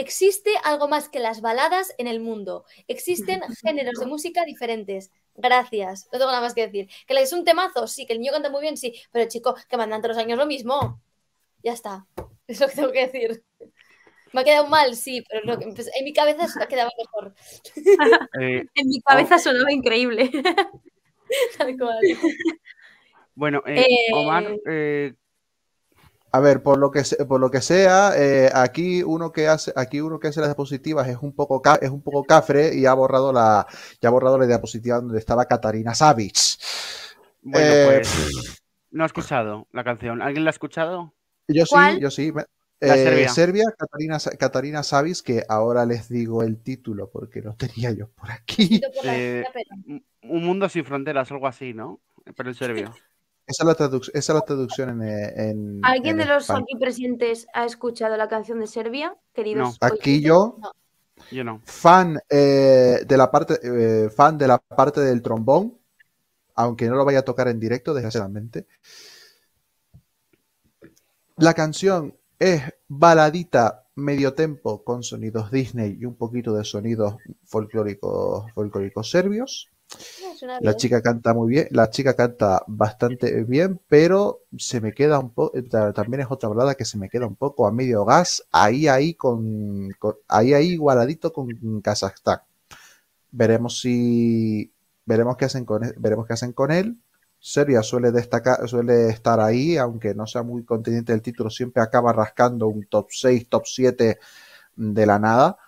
Existe algo más que las baladas en el mundo. Existen géneros de música diferentes. Gracias. No tengo nada más que decir. Que es un temazo, sí. Que el niño canta muy bien, sí. Pero chico, que mandan todos los años lo mismo. Ya está. Es lo que tengo que decir. Me ha quedado mal, sí, pero lo que- pues, en mi cabeza se ha quedado mejor.
Eh,
En mi cabeza sonaba increíble.
Tal cual.
bueno, eh,
Eh,
Omar, eh,
A ver, por lo que por lo que sea, eh, aquí uno que hace, aquí uno que hace las diapositivas es un poco es un poco cafre y ha borrado la, ya ha borrado la diapositiva donde estaba Katarina Savic.
Bueno,
Eh,
pues no he escuchado la canción. ¿Alguien la ha escuchado?
Yo sí,
¿Cuál?
yo sí. me-
La
eh,
Serbia.
Serbia, Katarina, Katarina Savic, que ahora les digo el título porque lo tenía yo por aquí.
Por
Eh, Un mundo sin fronteras, algo así, ¿no? Pero en serbio.
Esa es la, traduc- esa es la traducción en, eh, en-
¿Alguien
en
de los aquí presentes ha escuchado la canción de Serbia, queridos?
Aquí
oyentes?
yo,
Yo no.
fan eh, de la parte eh, fan de la parte del trombón, aunque no lo vaya a tocar en directo, desgraciadamente. La canción es baladita medio tempo con sonidos Disney y un poquito de sonidos folclóricos folclóricos serbios. La chica canta muy bien, la chica canta bastante bien, pero se me queda un poco, también es otra balada que se me queda un poco a medio gas, ahí, ahí, con, con- ahí, ahí, igualadito con Kazajstán. Veremos si, veremos qué hacen con, él- veremos qué hacen con él. Serbia suele destacar, suele estar ahí, aunque no sea muy contendiente del título, siempre acaba rascando un top 6, top 7 de la nada.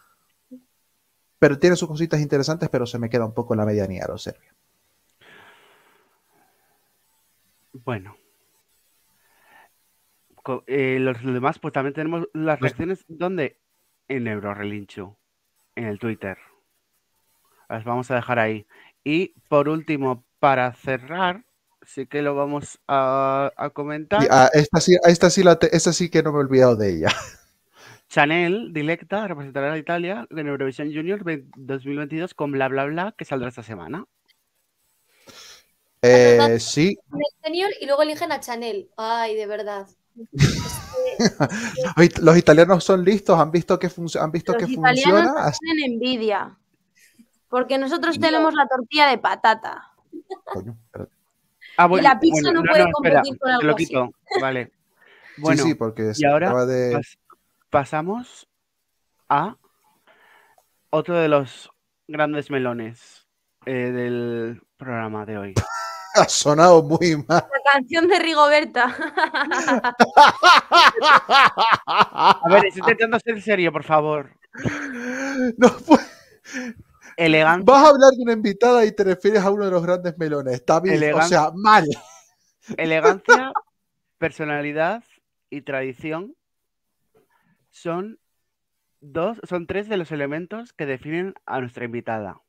Pero tiene sus cositas interesantes, pero se me queda un poco en la medianía los Serbia.
Bueno. Co- eh, los demás, pues también tenemos las reacciones. ¿Dónde? En. En el Twitter. Las vamos a dejar ahí. Y por último, para cerrar, sí que lo vamos a, a comentar.
Ah, esta, sí, esta, sí la te- esta sí que no me he olvidado de ella.
Chanel, Dilecta, representará a Italia en Eurovisión Junior ve- 2022 con bla bla bla que saldrá esta semana.
Eh, sí,
En el senior y luego eligen a Chanel. Ay, de verdad.
Los italianos son listos, han visto que, func- han visto
Los
que
italianos
funciona.
tienen envidia. Porque nosotros tenemos la tortilla de patata.
Coño.
Ah,
la pizza no puede competir con
te
algo
lo
así.
Vale. Bueno,
sí, sí, porque se
y ahora
acaba de.
pas- pasamos a otro de los grandes melones eh, del programa de hoy.
Ha sonado muy mal.
La canción de Rigoberta.
A ver, estoy intentando ser serio, por favor.
No, pues,
Elegante.
vas a hablar de una invitada y te refieres a uno de los grandes melones. Está bien, o sea, mal.
Elegancia, personalidad y tradición son dos, son tres de los elementos que definen a nuestra invitada.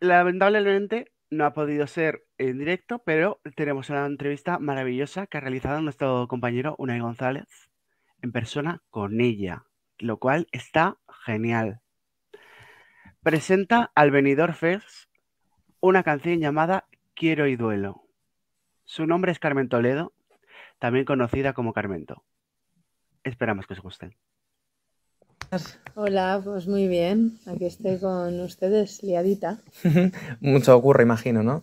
Lamentablemente no ha podido ser en directo, pero tenemos una entrevista maravillosa que ha realizado nuestro compañero Unai González en persona con ella, lo cual está genial. Presenta al Benidorm Fest una canción llamada Quiero y Duelo. Su nombre es Carmen Toledo, también conocida como Carmento. Esperamos que os gusten.
Hola, pues muy bien. Aquí estoy con ustedes, liadita.
Mucho ocurre, imagino, ¿no?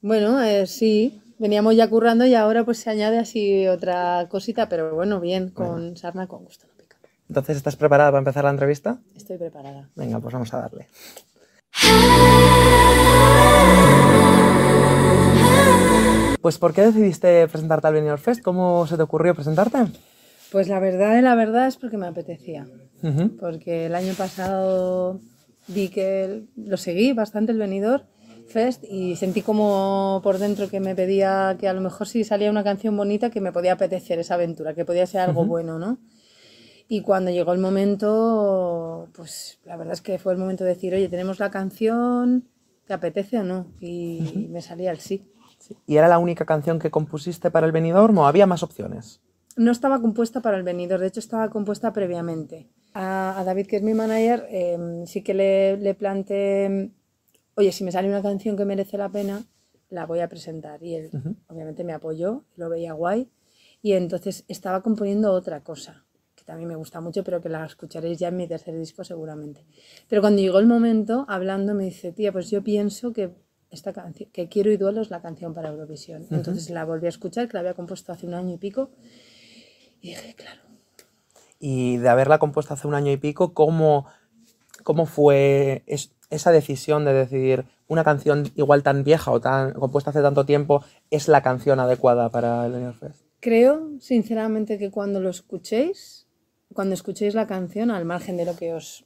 Bueno, eh, sí, veníamos ya currando y ahora pues se añade así otra cosita, pero bueno, bien, con sarna con gusto. no pica.
Entonces, ¿estás preparada para empezar la entrevista?
Estoy preparada.
Venga, pues vamos a darle. Pues, ¿por qué decidiste presentarte al Benidorm Fest? ¿Cómo se te ocurrió presentarte?
Pues la verdad de la verdad es porque me apetecía. Porque el año pasado vi que el- lo seguí bastante el Benidorm Fest y sentí como por dentro que me pedía que a lo mejor si salía una canción bonita que me podía apetecer esa aventura, que podía ser algo bueno, ¿no? Y cuando llegó el momento, pues la verdad es que fue el momento de decir, oye, tenemos la canción, ¿te apetece o no? Y me salía el sí.
¿Y era la única canción que compusiste para el Benidorm o había más opciones?
No estaba compuesta para el venidor, de hecho estaba compuesta previamente. A, a David, que es mi manager, eh, sí que le, le planteé, oye, si me sale una canción que merece la pena, la voy a presentar. Y él obviamente me apoyó, lo veía guay. Y entonces estaba componiendo otra cosa, que también me gusta mucho, pero que la escucharéis ya en mi tercer disco seguramente. Pero cuando llegó el momento, hablando, me dice, tía, pues yo pienso que esta canción, que Quiero y Duelo es la canción para Eurovisión. Entonces la volví a escuchar, que la había compuesto hace un año y pico. Y dije, claro.
Y de haberla compuesto hace un año y pico, ¿cómo, cómo fue es- esa decisión de decidir una canción igual tan vieja o tan compuesta hace tanto tiempo es la canción adecuada para el Benidorm Fest?
Creo, sinceramente, que cuando lo escuchéis, cuando escuchéis la canción, al margen de lo que os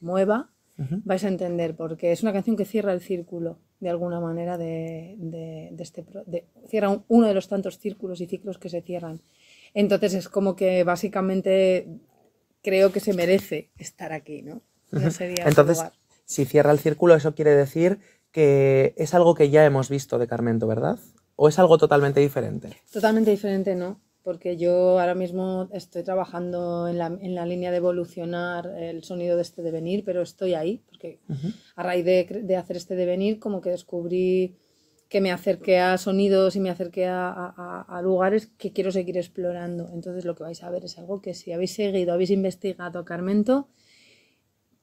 mueva,
Ujú.
vais a entender, porque es una canción que cierra el círculo, de alguna manera, de, de- de este... de- cierra un- uno de los tantos círculos y ciclos que se cierran. Entonces es como que básicamente creo que se merece estar aquí, ¿no? Ya sería
Entonces,
lugar.
si cierra el círculo, eso quiere decir que es algo que ya hemos visto de Carmento, ¿verdad? ¿O es algo totalmente diferente?
Totalmente diferente, ¿no? Porque yo ahora mismo estoy trabajando en la, en la línea de evolucionar el sonido de este devenir, pero estoy ahí, porque a raíz de, de hacer este devenir, como que descubrí que me acerqué a sonidos y me acerqué a, a- a- a lugares que quiero seguir explorando. Entonces lo que vais a ver es algo que si habéis seguido, habéis investigado a Carmento,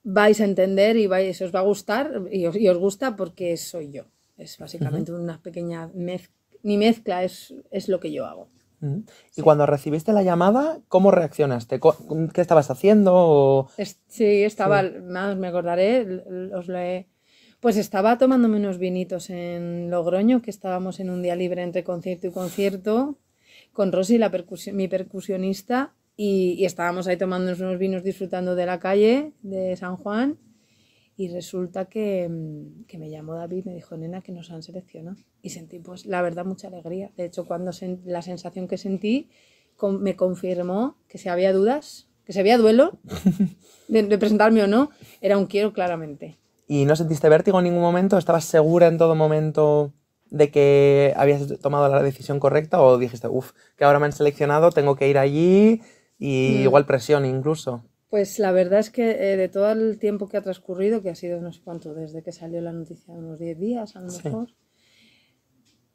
vais a entender y vais, os va a gustar y os, y os gusta porque soy yo. Es básicamente una pequeña mezcla, mi mezcla es, es lo que yo hago.
Y cuando recibiste la llamada, ¿cómo reaccionaste? ¿Qué estabas haciendo? O-
Es- sí, estaba, más me acordaré, os lo he- Pues estaba tomándome unos vinitos en Logroño, que estábamos en un día libre entre concierto y concierto, con Rosy, la percusi- mi percusionista, y, y estábamos ahí tomándonos unos vinos disfrutando de la calle de San Juan, y resulta que, que me llamó David y me dijo, nena, que nos han seleccionado. Y sentí, pues, la verdad, mucha alegría. De hecho, cuando sen- la sensación que sentí con- me confirmó que si había dudas, que si había duelo de, de presentarme o no, era un quiero claramente.
¿Y no sentiste vértigo en ningún momento? ¿Estabas segura en todo momento de que habías tomado la decisión correcta? ¿O dijiste, uff, que ahora me han seleccionado, tengo que ir allí y
Mm.
igual presión incluso?
Pues la verdad es que eh, de todo el tiempo que ha transcurrido, que ha sido no sé cuánto, desde que salió la noticia, unos 10 días a lo
Sí.
mejor,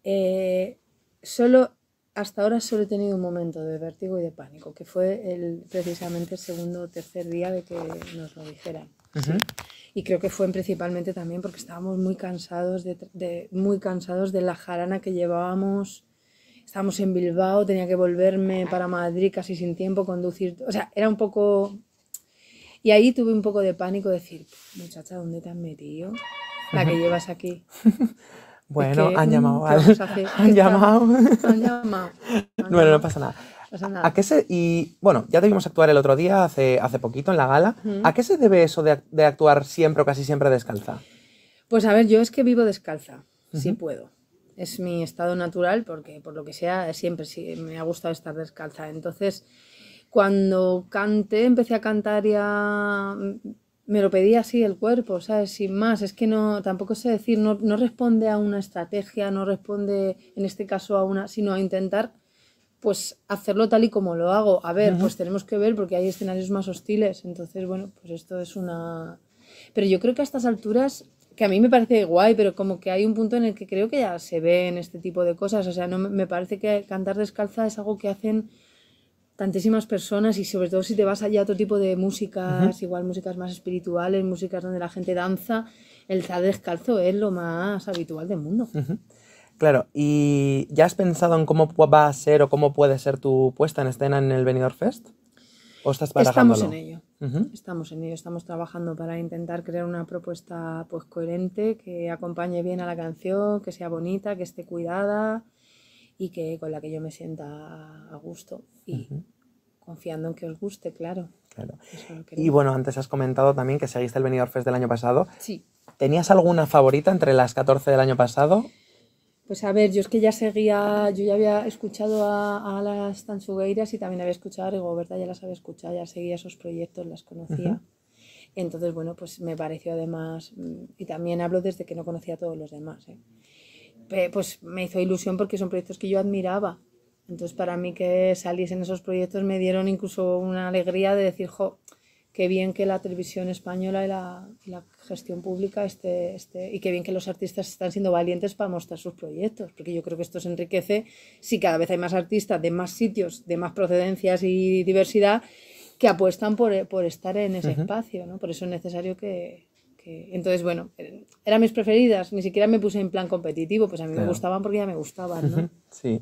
eh, solo, hasta ahora solo he tenido un momento de vértigo y de pánico, que fue el, precisamente el segundo o tercer día de que nos lo dijeran.
Ujú.
Y creo que fue principalmente también porque estábamos muy cansados de, de- muy cansados de la jarana que llevábamos. Estábamos en Bilbao, tenía que volverme para Madrid casi sin tiempo, conducir. O sea, era un poco. Y ahí tuve un poco de pánico, decir, muchacha, ¿dónde te has metido? La que llevas aquí.
Bueno,
que,
han
mm,
llamado. Han
¿Qué
llamado.
Han llamado.
Bueno, no pasa nada.
No pasa nada.
¿A qué se, y bueno, ya te vimos actuar el otro día, hace, hace poquito, en la gala. ¿A qué se debe eso de, de actuar siempre o casi siempre descalza?
Pues a ver, yo es que vivo descalza, si puedo. Es mi estado natural porque por lo que sea siempre sí, me ha gustado estar descalza. Entonces, cuando canté, empecé a cantar ya me lo pedía así el cuerpo, ¿sabes? Sin más, es que no, tampoco sé decir, no, no responde a una estrategia, no responde en este caso a una, sino a intentar pues hacerlo tal y como lo hago. A ver, pues tenemos que ver porque hay escenarios más hostiles, entonces bueno, pues esto es una... Pero yo creo que a estas alturas, que a mí me parece guay, pero como que hay un punto en el que creo que ya se ven este tipo de cosas, o sea, no me- parece que cantar descalza es algo que hacen tantísimas personas y sobre todo si te vas allá a otro tipo de músicas, igual músicas más espirituales, músicas donde la gente danza, el estar descalzo es lo más habitual del mundo.
Claro, ¿y ya has pensado en cómo va a ser o cómo puede ser tu puesta en escena en el Benidorm Fest? ¿O estás
Estamos en ello. Estamos en ello, estamos trabajando para intentar crear una propuesta pues coherente, que acompañe bien a la canción, que sea bonita, que esté cuidada y que con la que yo me sienta a gusto y confiando en que os guste, claro.
Claro. Y bueno, antes has comentado también que seguiste el Benidorm Fest del año pasado.
Sí.
¿Tenías alguna favorita entre las 14 del año pasado?
Pues a ver, yo es que ya seguía, yo ya había escuchado a, a las Tansugueiras y también había escuchado a Rigoberta, ya las había escuchado, ya seguía esos proyectos, las conocía. Entonces, bueno, pues me pareció además, y también hablo desde que no conocía a todos los demás, ¿eh? Pues me hizo ilusión porque son proyectos que yo admiraba. Entonces, para mí que saliesen esos proyectos me dieron incluso una alegría de decir, jo, qué bien que la televisión española y la, y la gestión pública esté, esté- y qué bien que los artistas están siendo valientes para mostrar sus proyectos, porque yo creo que esto se enriquece si cada vez hay más artistas de más sitios, de más procedencias y diversidad que apuestan por, por estar en ese espacio, ¿no? Por eso es necesario que, que- Entonces, bueno, eran mis preferidas, ni siquiera me puse en plan competitivo, pues a mí me gustaban porque ya me gustaban, ¿no?
Sí.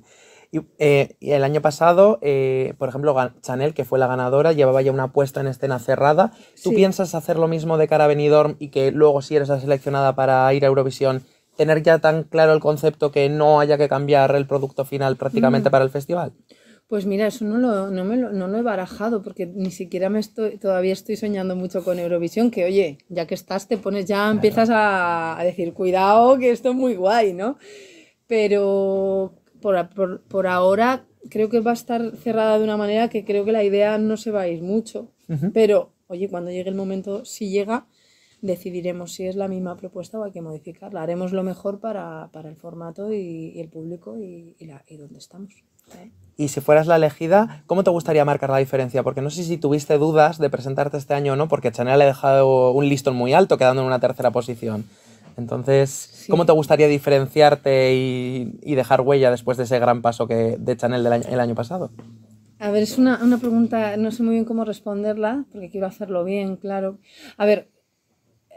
Y, eh, y el año pasado, eh, por ejemplo, Chanel, que fue la ganadora, llevaba ya una puesta en escena cerrada. ¿Tú
Sí.
piensas hacer lo mismo de cara a Benidorm y que luego, si eres la seleccionada para ir a Eurovisión, tener ya tan claro el concepto que no haya que cambiar el producto final prácticamente
Mm.
para el festival?
Pues mira, eso no lo, no me lo, no lo he barajado porque ni siquiera me estoy, todavía estoy soñando mucho con Eurovisión, que oye, ya que estás, te pones ya, empiezas a, a decir, cuidado, que esto es muy guay, ¿no? Pero por, por, por ahora creo que va a estar cerrada de una manera que creo que la idea no se va a ir mucho.
Ujú.
Pero, oye, cuando llegue el momento, si llega, decidiremos si es la misma propuesta o hay que modificarla. Haremos lo mejor para, para el formato y, y el público y, y, la, y donde estamos. ¿eh?
Y si fueras la elegida, ¿cómo te gustaría marcar la diferencia? Porque no sé si tuviste dudas de presentarte este año o no, porque Chanel ha dejado un listón muy alto, quedando en una tercera posición. Entonces, ¿cómo te gustaría diferenciarte y, y dejar huella después de ese gran paso que, de Chanel del año, el año pasado?
A ver, es una, una pregunta, no sé muy bien cómo responderla, porque quiero hacerlo bien, claro. A ver,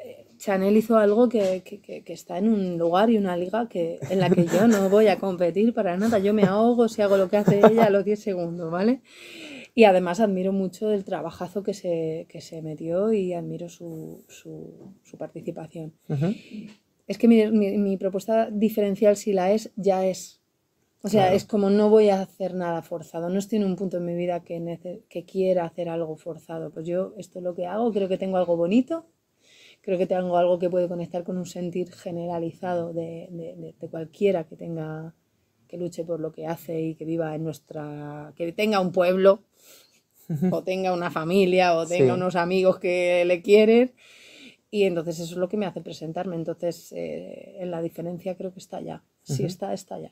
eh, Chanel hizo algo que, que- que- que está en un lugar y una liga que, en la que yo no voy a competir para nada. Yo me ahogo si hago lo que hace ella a los 10 segundos, ¿vale? Y además admiro mucho el trabajazo que se, que se metió y admiro su, su, su participación.
Ujú.
Es que mi, mi- mi propuesta diferencial, si la es, ya es. O sea,
Claro.
es como no voy a hacer nada forzado. No estoy en un punto en mi vida que, que quiera hacer algo forzado. Pues yo esto es lo que hago, creo que tengo algo bonito, creo que tengo algo que puede conectar con un sentir generalizado de, de- de- de cualquiera que tenga que luche por lo que hace y que viva en nuestra que tenga un pueblo o tenga una familia o tenga
Sí.
unos amigos que le quieren y entonces eso es lo que me hace presentarme entonces eh, en la diferencia creo que está ya si
Ujú.
está está ya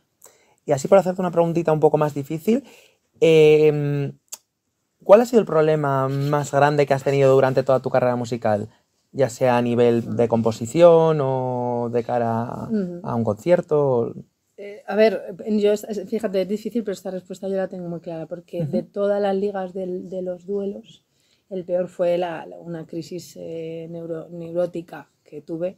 Y así por hacerte una preguntita un poco más difícil, em, ¿cuál ha sido el problema más grande que has tenido durante toda tu carrera musical? Ya sea a nivel de composición o de cara a, un concierto. o-
Eh, a ver, yo, fíjate, es difícil, pero esta respuesta yo la tengo muy clara, porque de todas las ligas del- de los duelos, el peor fue la, la- una crisis eh, neuro- neurótica que tuve,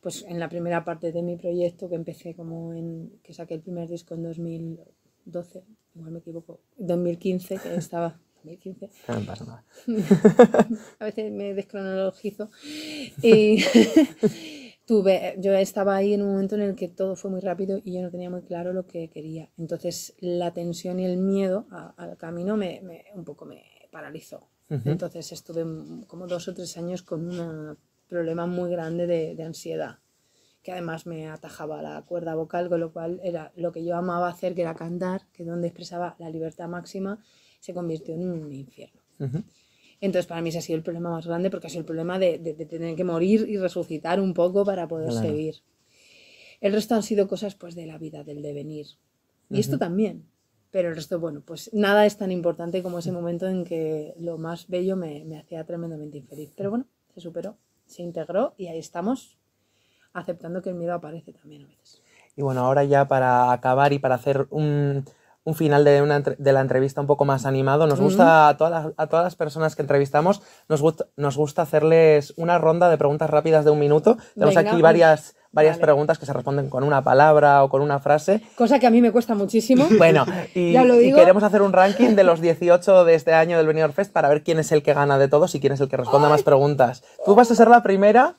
pues en la primera parte de mi proyecto, que empecé como en, que saqué el primer disco en 2012, igual me equivoco, 2015, que estaba, 2015,
No me pasa nada.
a veces me descronologizo. Y tuve, yo estaba ahí en un momento en el que todo fue muy rápido y yo no tenía muy claro lo que quería. Entonces la tensión y el miedo a- al camino me, me- un poco me paralizó.
Ujú.
Entonces estuve como dos o tres años con un problema muy grande de, de ansiedad que además me atajaba la cuerda vocal, con lo cual era lo que yo amaba hacer, que era cantar, que donde expresaba la libertad máxima, se convirtió en un infierno.
Ujú.
Entonces, para mí ese ha sido el problema más grande porque ha sido el problema de, de- de tener que morir y resucitar un poco para poder
Claro.
seguir. El resto han sido cosas pues de la vida, del devenir. Y esto también. Pero el resto, bueno, pues nada es tan importante como ese momento en que lo más bello me, me hacía tremendamente infeliz. Pero bueno, se superó, se integró y ahí estamos aceptando que el miedo aparece también a veces.
Y bueno, ahora ya para acabar y para hacer un, un final de, una, de la entrevista un poco más animado, nos gusta a, todas las, a todas las personas que entrevistamos, nos gusta, nos gusta hacerles una ronda de preguntas rápidas de un minuto. Tenemos
Venga,
aquí varias, varias
vale.
preguntas que se responden con una palabra o con una frase.
Cosa que a mí me cuesta muchísimo.
Bueno, y,
Ya lo
y queremos hacer un ranking de los 18 de este año del Benidorm Fest para ver quién es el que gana de todos y quién es el que responde a más preguntas. Tú vas a ser la primera,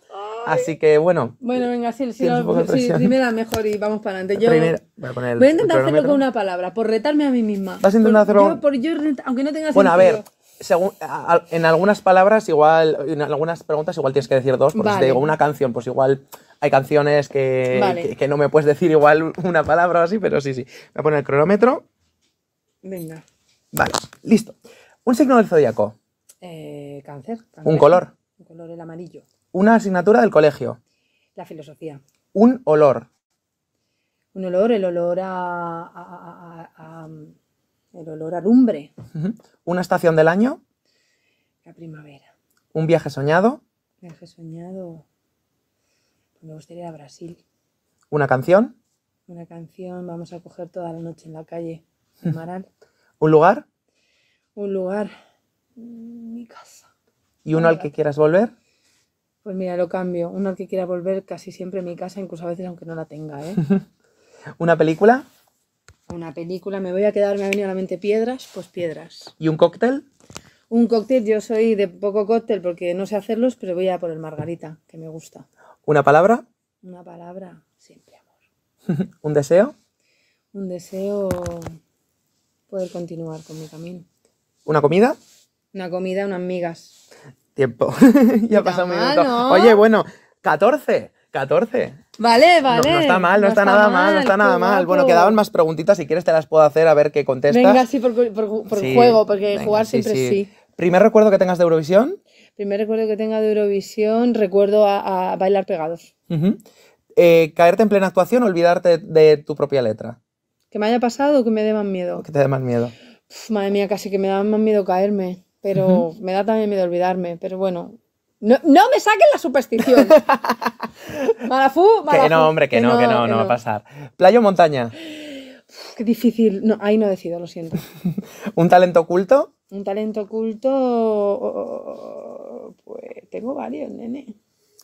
así que bueno.
Bueno, venga, sí,
Tienes
no, sí, primera mejor y vamos para adelante. Yo
primera- voy a poner el-
voy a
el
intentar hacerlo con una palabra, por retarme a mí misma.
Vas a intentar
Por-
hacerlo-
yo- por yo, aunque no tenga
Bueno, a ver, según, a- a- en algunas palabras igual, en algunas preguntas igual tienes que decir dos, porque si te digo una canción, pues igual hay canciones que,
Vale.
que, que no me puedes decir igual una palabra o así, pero sí, sí. Voy a poner el cronómetro.
Venga.
Vale, listo. Un signo del zodiaco,
Eh, cáncer,
un color,
Un color, el amarillo.
Una asignatura del colegio,
La filosofía.
un olor,
Un olor, el olor a, a- a- a- a- el olor a lumbre.
una estación del año,
La primavera.
un viaje soñado,
Viaje soñado. Me gustaría ir a Brasil.
una canción,
Una canción, vamos a coger toda la noche en la calle.
Un lugar
Un lugar. mm, Mi casa.
y uno al que quieras volver.
Pues mira, lo cambio. Uno al que quiera volver casi siempre a mi casa, incluso a veces aunque no la tenga, ¿eh?
Una película
Una película, me voy a quedar, me ha venido a la mente piedras, pues piedras.
y un cóctel.
Un cóctel, yo soy de poco cóctel porque no sé hacerlos, pero voy a por el margarita, que me gusta.
Una palabra,
Una palabra, siempre amor.
¿Un deseo?
Un deseo poder continuar con mi camino.
¿Una comida?
Una comida, unas migas.
Tiempo. ya pasa un
mal,
minuto.
¿no?
Oye, bueno, 14. 14.
Vale, vale.
No, está mal, no, está, nada mal, no está nada mal. Bueno, quedaban más preguntitas. Si quieres, te las puedo hacer a ver qué contestas.
Venga, sí, por, por- por
Sí,
juego, porque
venga,
jugar
sí,
siempre sí.
¿Primer recuerdo que tengas de Eurovisión?
Primer recuerdo que tenga de Eurovisión, recuerdo a, a bailar pegados.
Eh, ¿Caerte en plena actuación o olvidarte de tu propia letra?
Que me haya pasado o que me dé más miedo.
¿Qué te da más miedo?
Uf, madre mía, casi que me da más miedo caerme, pero me da también miedo olvidarme, pero bueno. No, no me saquen la superstición. Malafú,
Que
Malafú.
no, hombre, que, no, que no, no va a pasar. ¿Playa o montaña?
Uf, Qué difícil. No, ahí no decido, lo siento.
¿Un talento oculto?
Un talento oculto. Pues tengo varios, nene.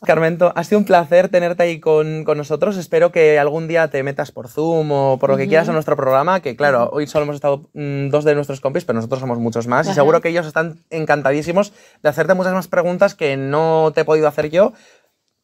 Carmento, ha sido un placer tenerte ahí con, con nosotros. Espero que algún día te metas por Zoom o por lo que quieras a nuestro programa, que claro, hoy solo hemos estado mm, dos de nuestros compis, pero nosotros somos muchos más y
Ajá.
seguro que ellos están encantadísimos de hacerte muchas más preguntas que no te he podido hacer yo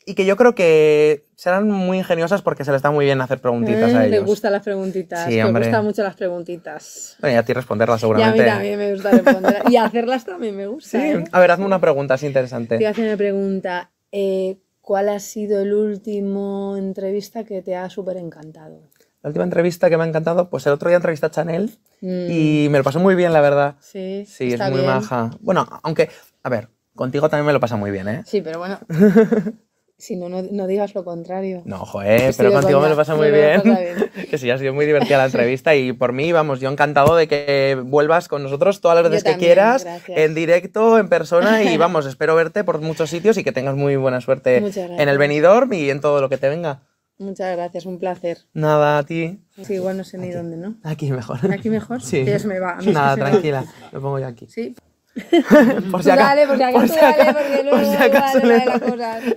y que yo creo que serán muy ingeniosas porque se les da muy bien hacer preguntitas a
Eh,
ellos.
Me gustan las preguntitas.
Sí,
me gustan mucho las preguntitas.
Bueno, y a ti responderlas
Y a mí
seguramente.
también me gusta responder. Y hacerlas también me gusta.
Sí,
¿eh?
a ver, hazme una pregunta, es
Te
interesante.
voy a hacer una pregunta. Eh, ¿Cuál ha sido el último entrevista que te ha súper encantado?
La última entrevista que me ha encantado, pues el otro día entrevisté a Chanel
Mm,
y me lo pasó muy bien, la verdad.
sí,
Sí,
está
es muy
bien.
maja. Bueno, aunque, a ver, contigo también me lo pasa muy bien, ¿eh?
Sí, pero bueno. si no, no, no digas lo contrario.
No, joder, pero contigo me lo pasa muy bien. que sí, ha sido muy divertida la entrevista y por mí, vamos, yo encantado de que vuelvas con nosotros todas las veces que quieras,
gracias.
en directo, en persona y vamos, espero verte por muchos sitios y que tengas muy buena suerte en el venidor y en todo lo que te venga.
Muchas gracias, un placer.
Nada, a ti.
Sí, igual no sé ni dónde, ¿no?
Aquí mejor.
Aquí mejor.
Sí.
Que se me va. A mí
Nada,
me
tranquila, me pongo yo aquí.
Sí.
Por
si acaso,
por si acaso-
luego.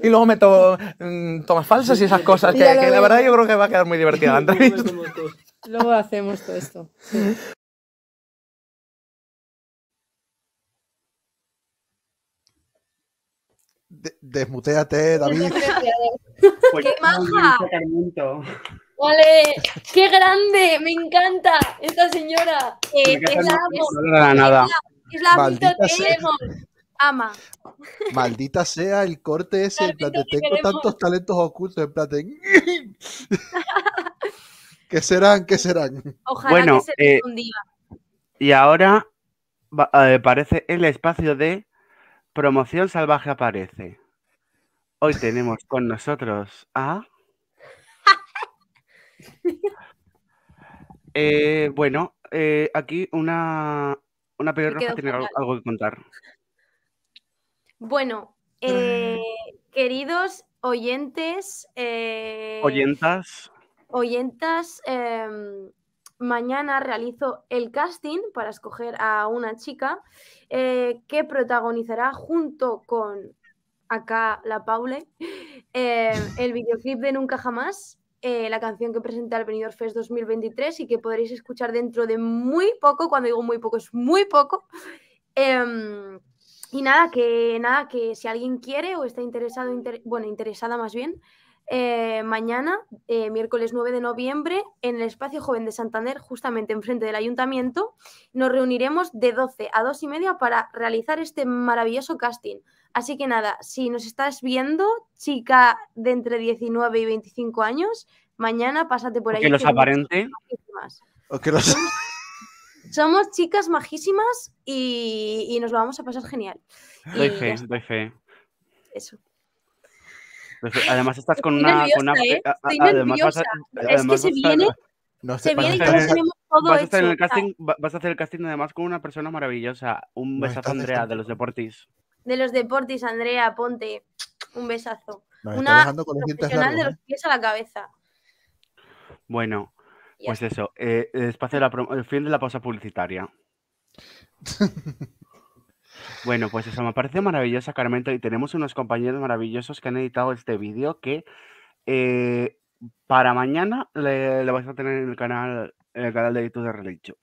Y luego meto mm, tomas falsas y esas cosas, que, la verdad yo creo que va a quedar muy divertida la entrevista.
Luego hacemos todo esto. Sí.
De- desmuteate, David.
Pues
¡Qué
ya,
maja!
Vale, qué grande, me encanta esta señora.
Eh,
Me
la,
no da nada.
Es la
Maldita
mitad que
sea.
queremos. Ama.
Maldita sea el corte ese, en plan tantos talentos ocultos, en plan de... ¿Qué serán? ¿Qué serán?
Ojalá
Bueno,
que se
eh,
dé un día.
Y ahora eh, aparece el espacio de promoción salvaje aparece. Hoy tenemos con nosotros a... Eh, bueno, eh, aquí una, una pelirroja tiene algo, algo que contar.
Bueno, eh, queridos oyentes, eh,
Oyentas,
oyentas, em, mañana realizo el casting para escoger a una chica eh, que protagonizará junto con acá la Paule em, el videoclip de Nunca Jamás, eh, la canción que presenté al Benidorm Fest 2023 y que podréis escuchar dentro de muy poco, cuando digo muy poco es muy poco. Em, y nada, que nada, que si alguien quiere o está interesado, inter- bueno, interesada más bien, eh, mañana, eh, miércoles 9 de noviembre, en el Espacio Joven de Santander, justamente enfrente del ayuntamiento, nos reuniremos de 12 a 2 y media para realizar este maravilloso casting. Así que nada, si nos estás viendo, chica de entre 19 y 25 años, mañana pásate por ahí.
que los aparente.
majísimas.
O que los-
Somos chicas majísimas y, y nos lo vamos a pasar genial.
Doy
Y
fe, doy fe.
eso.
Además estás con
Estoy
una... con una-
nerviosa, ¿eh? Estoy
además vas a-
nerviosa. Es que se viene,
no
se viene y
hacer-
tenemos todo
Vas a estar en el casting, va- vas a hacer el casting además con una persona maravillosa. Un besazo Andrea de los Deportis.
De los deportes, Andrea, ponte un besazo.
Nos
Una profesional de los pies a la cabeza.
Bueno,
Ya
pues eso, eh, el espacio de la el fin de la pausa publicitaria. Bueno, pues eso, me parece maravillosa, Carmento, y tenemos unos compañeros maravillosos que han editado este vídeo que eh, para mañana le, le vais a tener en el canal, en el canal de YouTube de Relicho.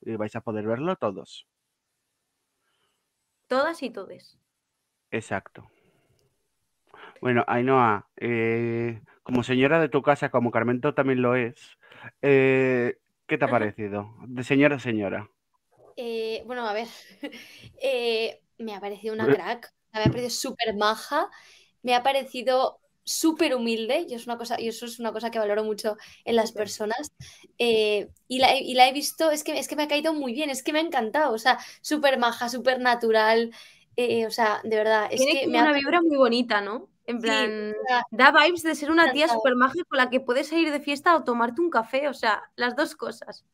Y vais a poder verlo todos.
Todas y todes.
Exacto. Bueno, Ainhoa, eh, como señora de tu casa, como Carmento también lo es, eh, ¿qué te ha parecido? De señora a señora.
Eh, bueno, a ver, eh, me ha parecido una crack, me ha parecido súper maja, me ha parecido súper humilde, y es una cosa, y eso es una cosa que valoro mucho en las personas, eh, y, la, he- y la he visto, es que, es que me ha caído muy bien, es que me ha encantado, o sea, súper maja, súper natural, eh, o sea, de verdad, es
Tiene
que me ha...
una vibra muy bonita, ¿no? En
Sí,
plan,
o sea,
da vibes de ser una tía súper maja con la que puedes ir de fiesta o tomarte un café, o sea, las dos cosas.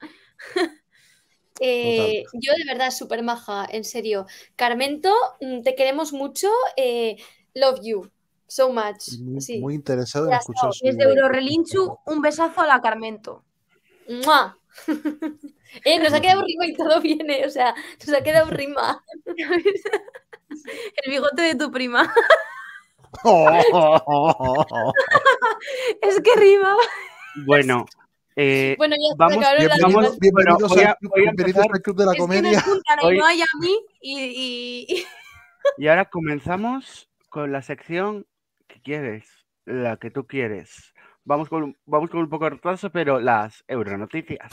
Eh, yo de verdad súper maja, en serio. Carmento, mm, te queremos mucho, eh, love you, so much.
Muy,
Sí.
muy interesado en escuchar.
Desde Eurorelinchu, un besazo a la Carmento.
¡Mua! Eh, nos ha quedado rima y todo viene, o sea, nos ha quedado rima.
El bigote de tu prima.
Oh,
Es que rima.
Bueno, eh,
Bueno, ya se
Vamos,
bienvenidos,
bueno, voy a-
al, club,
voy a
bienvenidos
empezar-
al club de la
Es
comedia.
Hoy-
Ainhoa y a mí y, y- y-
ahora comenzamos con la sección quieres, la que tú quieres. Vamos con, vamos con un poco de retraso, pero las Euronoticias.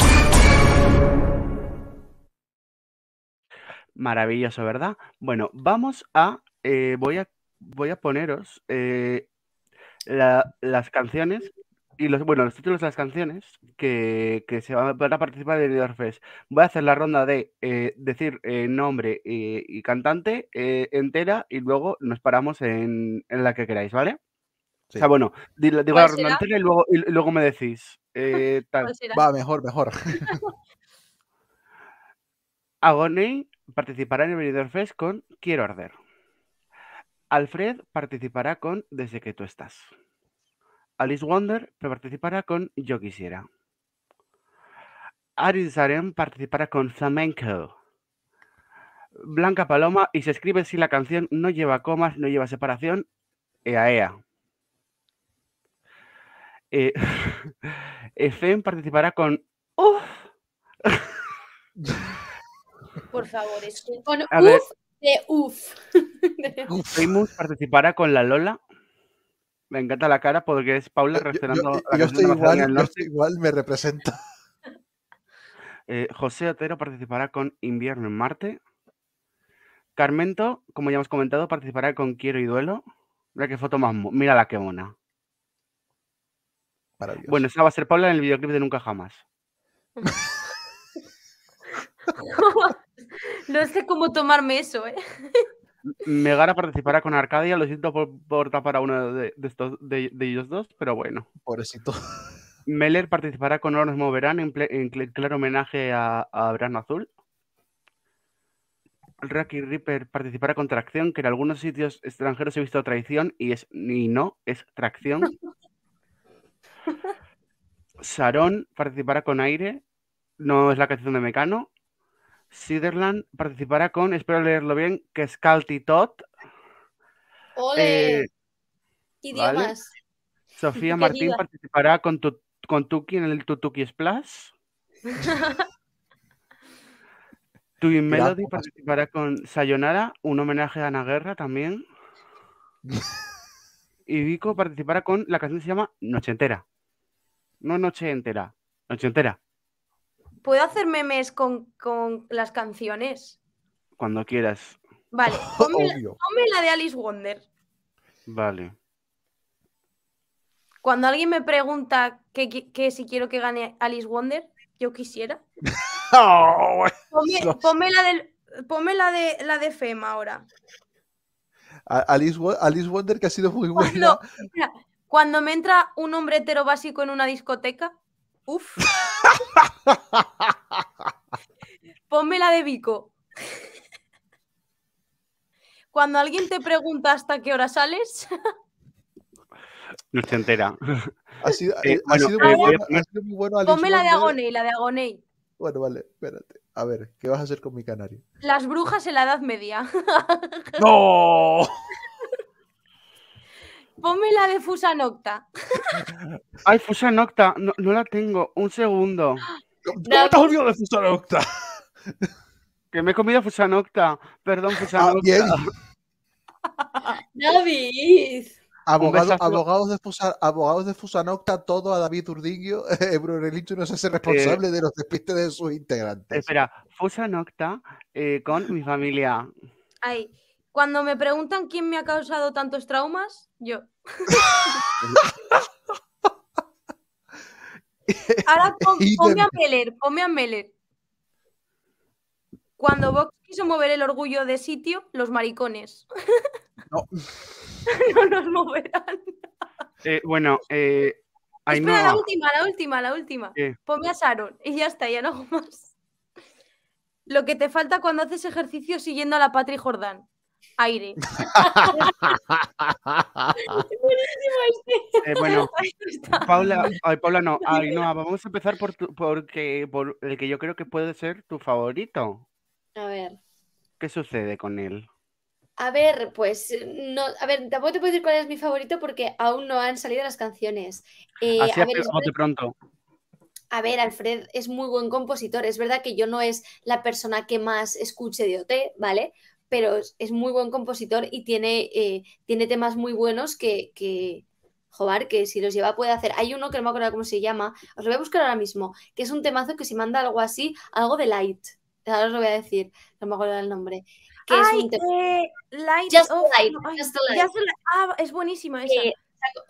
Maravilloso, ¿verdad? Bueno, vamos a, eh, voy a, voy a poneros eh, la- las canciones y los, bueno, los títulos de las canciones que, que se van, van a participar en el Fest. Voy a hacer la ronda de eh, decir eh, nombre y, y cantante eh, entera y luego nos paramos en, en la que queráis, ¿vale?
Sí.
O sea, bueno, di- digo
¿Cuál
la ronda
será?
entera y luego, y luego me decís. eh.
Va, mejor, mejor.
Agoney participará en el Benidorm Fest con Quiero Arder. Alfred participará con Desde que tú estás. Alice Wonder participará con Yo quisiera. Aris Zaren participará con Flamenco. Blanca Paloma y se escribe si la canción no lleva comas, no lleva separación. Ea ea. Eh, Efem participará con Uf.
Por favor, es que con
A ver.
uf de uf.
Famous participará con la Lola. Me encanta la cara porque es Paula
Yo,
reaccionando
yo-
a la
yo
canción
estoy igual, yo estoy igual, me representa.
Eh, José Otero participará con Invierno en Marte. Carmento, como ya hemos comentado, participará con Quiero y Duelo. Mira qué foto más. Mira la que mona.
Maravilloso.
Bueno, esa va a ser Paula en el videoclip de Nunca Jamás.
No sé cómo tomarme eso, ¿eh?
Megara participará con Arcadia. Lo siento por, por tapar a uno de, de estos, de, de ellos dos, pero bueno.
Pobrecito.
Meller participará con No nos moverán en, en claro homenaje a, a Verano Azul. Rocky Ripper participará con Tracción, que en algunos sitios extranjeros he visto traición y es y no, es tracción. Sharon participará con Aire, no es la canción de Mecano. Siderland participará con, espero leerlo bien, que es Calty Tot.
Ole,
Eh,
idiomas.
Sofía Martín
diva.
participará con, tu, con Tuki en el Tutuki Splash. Twin Melody participará con Sayonara, un homenaje a Ana Guerra también. Y Vico participará con la canción que se llama Noche Entera. No Noche Entera, Noche Entera,
¿Puedo hacer memes con, con las canciones?
cuando quieras.
Vale, ponme la,
Obvio.
ponme la de Alice Wonder.
Vale.
Cuando alguien me pregunta que, que si quiero que gane Alice Wonder, yo quisiera.
Oh,
Ponme, la, del, ponme la de la de Fema ahora.
Alice, Alice Wonder que ha sido muy buena.
Cuando, cuando me entra un hombre hetero básico en una discoteca, uff. Ponme la de Vico. Cuando alguien te pregunta hasta qué hora sales,
Noche Entera.
Ha sido,
Eh,
ha
bueno,
sido muy bueno, ha sido muy bueno Alice
ponme la de. Agoney, la de Agoney.
Bueno, vale, espérate. A ver, ¿qué vas a hacer con mi canario?
Las brujas en la Edad Media.
¡No!
Ponme la de Fusa Nocta.
Ay, Fusa Nocta, no, no la tengo. Un segundo.
¿Cómo te has olvidado de Fusa Nocta?
Que me he comido Fusa Nocta. Perdón, Fusa
Ah.
David.
Abogado- abogados, de Fusa, abogados de Fusanocta, todo a David Urdiño. Brunelito no se hace responsable de los despistes de sus integrantes.
Espera, Fusa Nocta eh, con mi familia.
Ahí. Cuando me preguntan quién me ha causado tantos traumas, yo. Ahora pon- ponme a Meller, ponme a Meller. Cuando Vox quiso mover el orgullo de sitio, los maricones.
No.
no nos moverán.
Eh, bueno, eh,
Espera, la
Ainhoa,
última, la última, la última.
¿Qué?
Ponme a Sharon y ya está, ya no hago más. Lo que te falta cuando haces ejercicio siguiendo a la Patri Jordán. Aire.
eh, bueno. Paula, ay, Paula no, Ainhoa, vamos a empezar por, tu- porque, por el que yo creo que puede ser tu favorito.
A ver.
¿Qué sucede con él?
A ver, pues no, a ver, tampoco te puedo decir cuál es mi favorito porque aún no han salido las canciones. Eh,
Así
a ver, verdad-
pronto.
A ver, Alfred es muy buen compositor. Es verdad que yo no es la persona que más escuche de OT, ¿vale? Pero es, es muy buen compositor y tiene, eh, tiene temas muy buenos que, que, joder, que si los lleva puede hacer. Hay uno que no me acuerdo cómo se llama, os lo voy a buscar ahora mismo, que es un temazo que si manda algo así, algo de light. Ahora os lo voy a decir, no me acuerdo el nombre. Que es
Ay,
un tema.
eh, Light
Just
of-
Light,
ay,
Just Light.
Just Light. Ah, es buenísima esa.
Eh,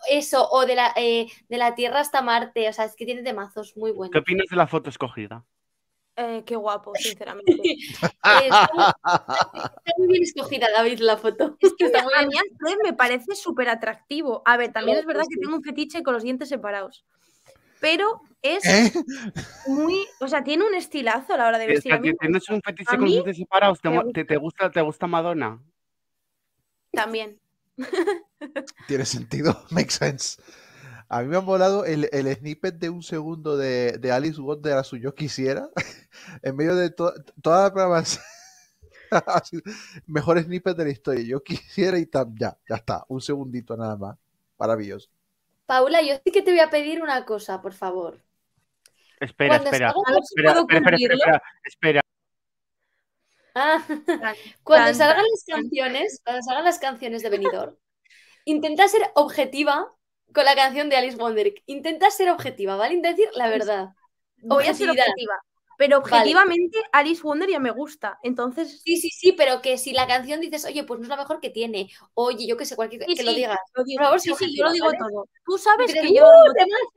eso, o de la, eh, de la Tierra hasta Marte, o sea, es que tiene temazos muy buenos.
¿Qué opinas de la foto escogida?
Eh, qué guapo, sinceramente.
Eh, está, muy, está muy bien escogida, David, la foto.
Es que
Está muy
a
bien.
mí Alfred me parece súper atractivo. A ver, también es verdad que tengo un fetiche con los dientes separados. Pero es
¿Eh?
muy. O sea, tiene un estilazo a la hora de
Es
vestir.
que
me
tienes un fetiche con los dientes separados. ¿Te,
me
mo- te, te gusta, ¿Te gusta Madonna?
también.
Tiene sentido, makes sense. A mí me han volado el, el snippet de un segundo de, de Alice Wonder a su Yo Quisiera. en medio de to- toda la programación. Mejor snippet de la historia. Yo quisiera y tam, ya, ya está. Un segundito nada más. Maravilloso.
Paula, yo sí que te voy a pedir una cosa, por favor.
Espera, espera.
salga-
A ver si
Espera,
puedo
espera, espera,
cumplirlo.
espera.
Ah, cuando salgan las canciones, cuando salgan las canciones de Benidorm, intenta ser objetiva con la canción de Alice Wonder. Intenta ser objetiva, ¿vale? Intenta decir la verdad.
Voy a ser objetiva. Pero
Vale.
objetivamente, Alice Wonder ya me gusta. Entonces,
Sí, sí, sí, pero que si la canción dices, oye, pues no es la mejor que tiene, oye, yo que sé, cualquier
sí,
que lo digas.
lo digo.
Por favor,
sí, sí, yo lo digo
¿vale?
todo. Tú sabes que yo
¡Uh,
digo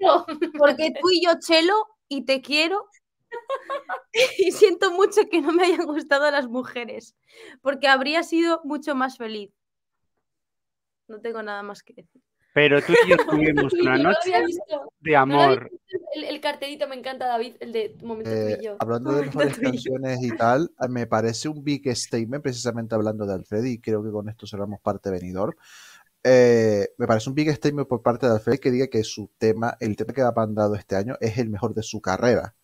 todo.
temazo!
Porque tú y yo chelo y te quiero. y siento mucho que no me hayan gustado las mujeres. Porque habría sido mucho más feliz. No tengo nada más que decir.
Pero tú y yo tuvimos una noche de amor.
El, el cartelito me encanta, David, el de momento tú
Eh,
y yo.
hablando de mejores
tú
canciones y tal, me parece un big statement, precisamente hablando de Alfred, y creo que con esto cerramos parte de Benidorm. Eh, me parece un big statement por parte de Alfred que diga que su tema, el tema que ha mandado este año, es el mejor de su carrera.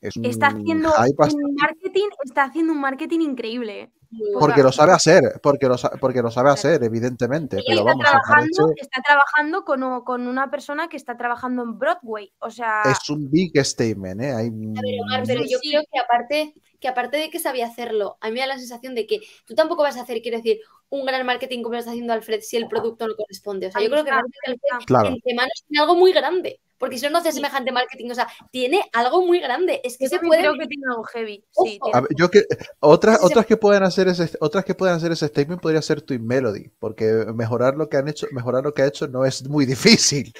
Es un
Está haciendo un marketing, está haciendo un marketing increíble.
porque lo sabe hacer, porque lo, porque lo sabe hacer, evidentemente. Pero
está
vamos,
trabajando, está trabajando con, con una persona que está trabajando en Broadway. O sea,
es un big statement, ¿eh? Hay
A ver, Omar,
un-
pero yo
Sí.
creo que aparte, que aparte de que sabía hacerlo, a mí me da la sensación de que tú tampoco vas a hacer, quiero decir, un gran marketing como lo está haciendo Alfred si el producto no corresponde. O sea, yo creo que realmente Alfred.
Claro.
entre manos tiene algo muy grande. Porque si no, no hace semejante marketing. O sea, tiene algo muy grande. Es que
yo
se puede.
creo que tiene algo heavy. Sí, tiene-
ver, yo que otras, otras que pueden hacer ese, otras que pueden hacer ese statement podría ser Twin Melody, porque mejorar lo que han hecho, mejorar lo que ha hecho no es muy difícil.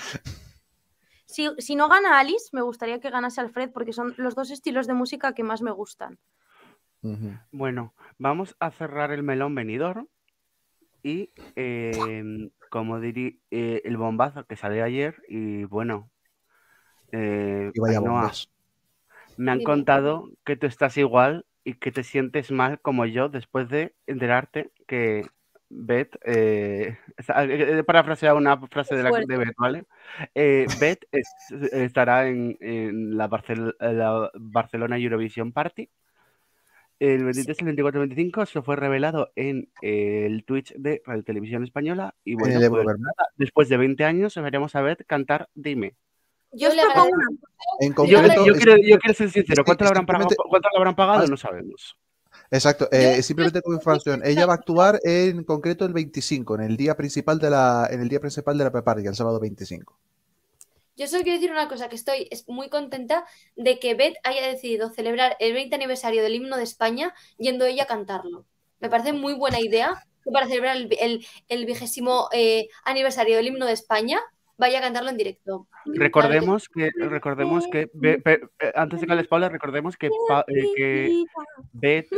Si, si no gana Alice, me gustaría que ganase Alfred porque son los dos estilos de música que más me gustan.
Bueno, vamos a cerrar el melón venidor y em, como dirí eh, el bombazo que salió ayer y bueno, eh,
Y vaya
Ainhoa,
bombas.
me han
Dime.
contado que tú estás igual y que te sientes mal como yo después de enterarte que Beth, eh, eh, he parafraseado una frase de, la, de Beth, ¿vale? Eh, Beth es- estará en, en la, Barcel- la Barcelona Eurovision Party el 23, el 24, el 25 eso fue revelado en eh, el Twitch de Radio Televisión Española y bueno, pues nada, después de 20 años veremos a Beth cantar Dime.
Yo
Yo
os
le
propongo
agradezco.
una.
En
Yo,
concreto,
yo
es-
quiero, yo quiero ser sincero, ¿cuánto le habrán pagado?
simplemente-
¿Cuánto le habrán pagado?
Más-
No sabemos.
Exacto, eh, simplemente como información, ella va a actuar en concreto el 25, en el día principal de la, en el día principal de la preparty, el sábado 25.
Yo solo quiero decir una cosa, que estoy muy contenta de que Beth haya decidido celebrar el 20 aniversario del himno de España yendo ella a cantarlo. Me parece muy buena idea que para celebrar el, vigésimo eh, aniversario del himno de España vaya a cantarlo en directo.
Recordemos que, recordemos que, eh, antes de que les Paula, recordemos que, eh, que Beth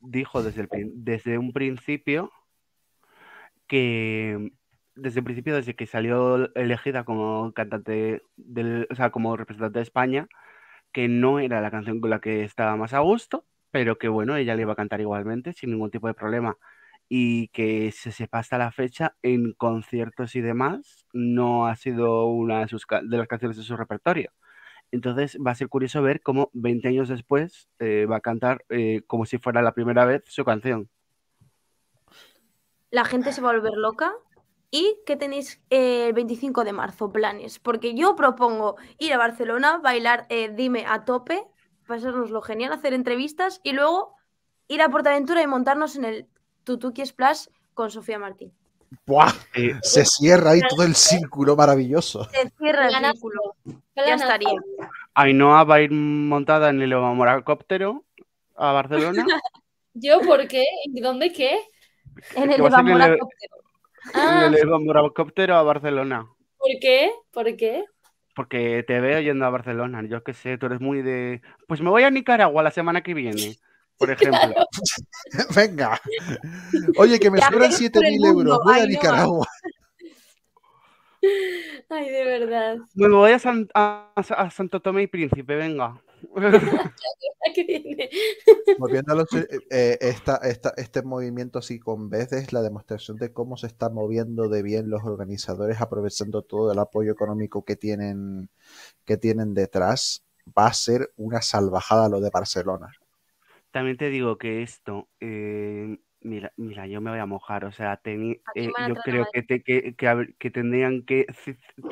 dijo desde, desde un principio que desde el principio, desde que salió elegida como cantante, del, o sea, como representante de España, que no era la canción con la que estaba más a gusto, pero que bueno, ella le iba a cantar igualmente, sin ningún tipo de problema. Y que se sepa hasta la fecha en conciertos y demás, no ha sido una de, sus, las canciones de su repertorio. Entonces va a ser curioso ver cómo 20 años después eh, va a cantar eh, como si fuera la primera vez su canción.
La gente se va a volver loca ¿Y qué tenéis el 25 de marzo? Planes. Porque yo propongo ir a Barcelona, bailar eh, Dime a tope, pasárnoslo genial, hacer entrevistas y luego ir a Portaventura y montarnos en el Tutuki Splash con Sofía Martín.
¡Buah! se cierra ahí todo el círculo maravilloso.
Se cierra el círculo. Ya estaría.
Ainhoa va a ir montada en el Evamoracóptero a Barcelona.
¿Yo por qué? ¿Dónde qué?
En el Evamoracóptero.
Ah. Le un a Barcelona.
¿Por qué? ¿Por qué?
Porque te veo yendo a Barcelona. Yo qué sé, tú eres muy de. Pues me voy a Nicaragua la semana que viene, por ejemplo.
Venga. Oye, que me sobran 7.000 euros. Voy a Nicaragua.
Ay, de verdad.
Me voy a, a Santo Tomé y Príncipe, venga.
Volviendo a eh, eh, esta, este movimiento así con vez es la demostración de cómo se están moviendo de bien los organizadores, aprovechando todo el apoyo económico que tienen, que tienen detrás. Va a ser una salvajada lo de Barcelona.
También te digo que esto, eh, mira, mira, yo me voy a mojar, o sea, yo creo que, que, que, tendrían que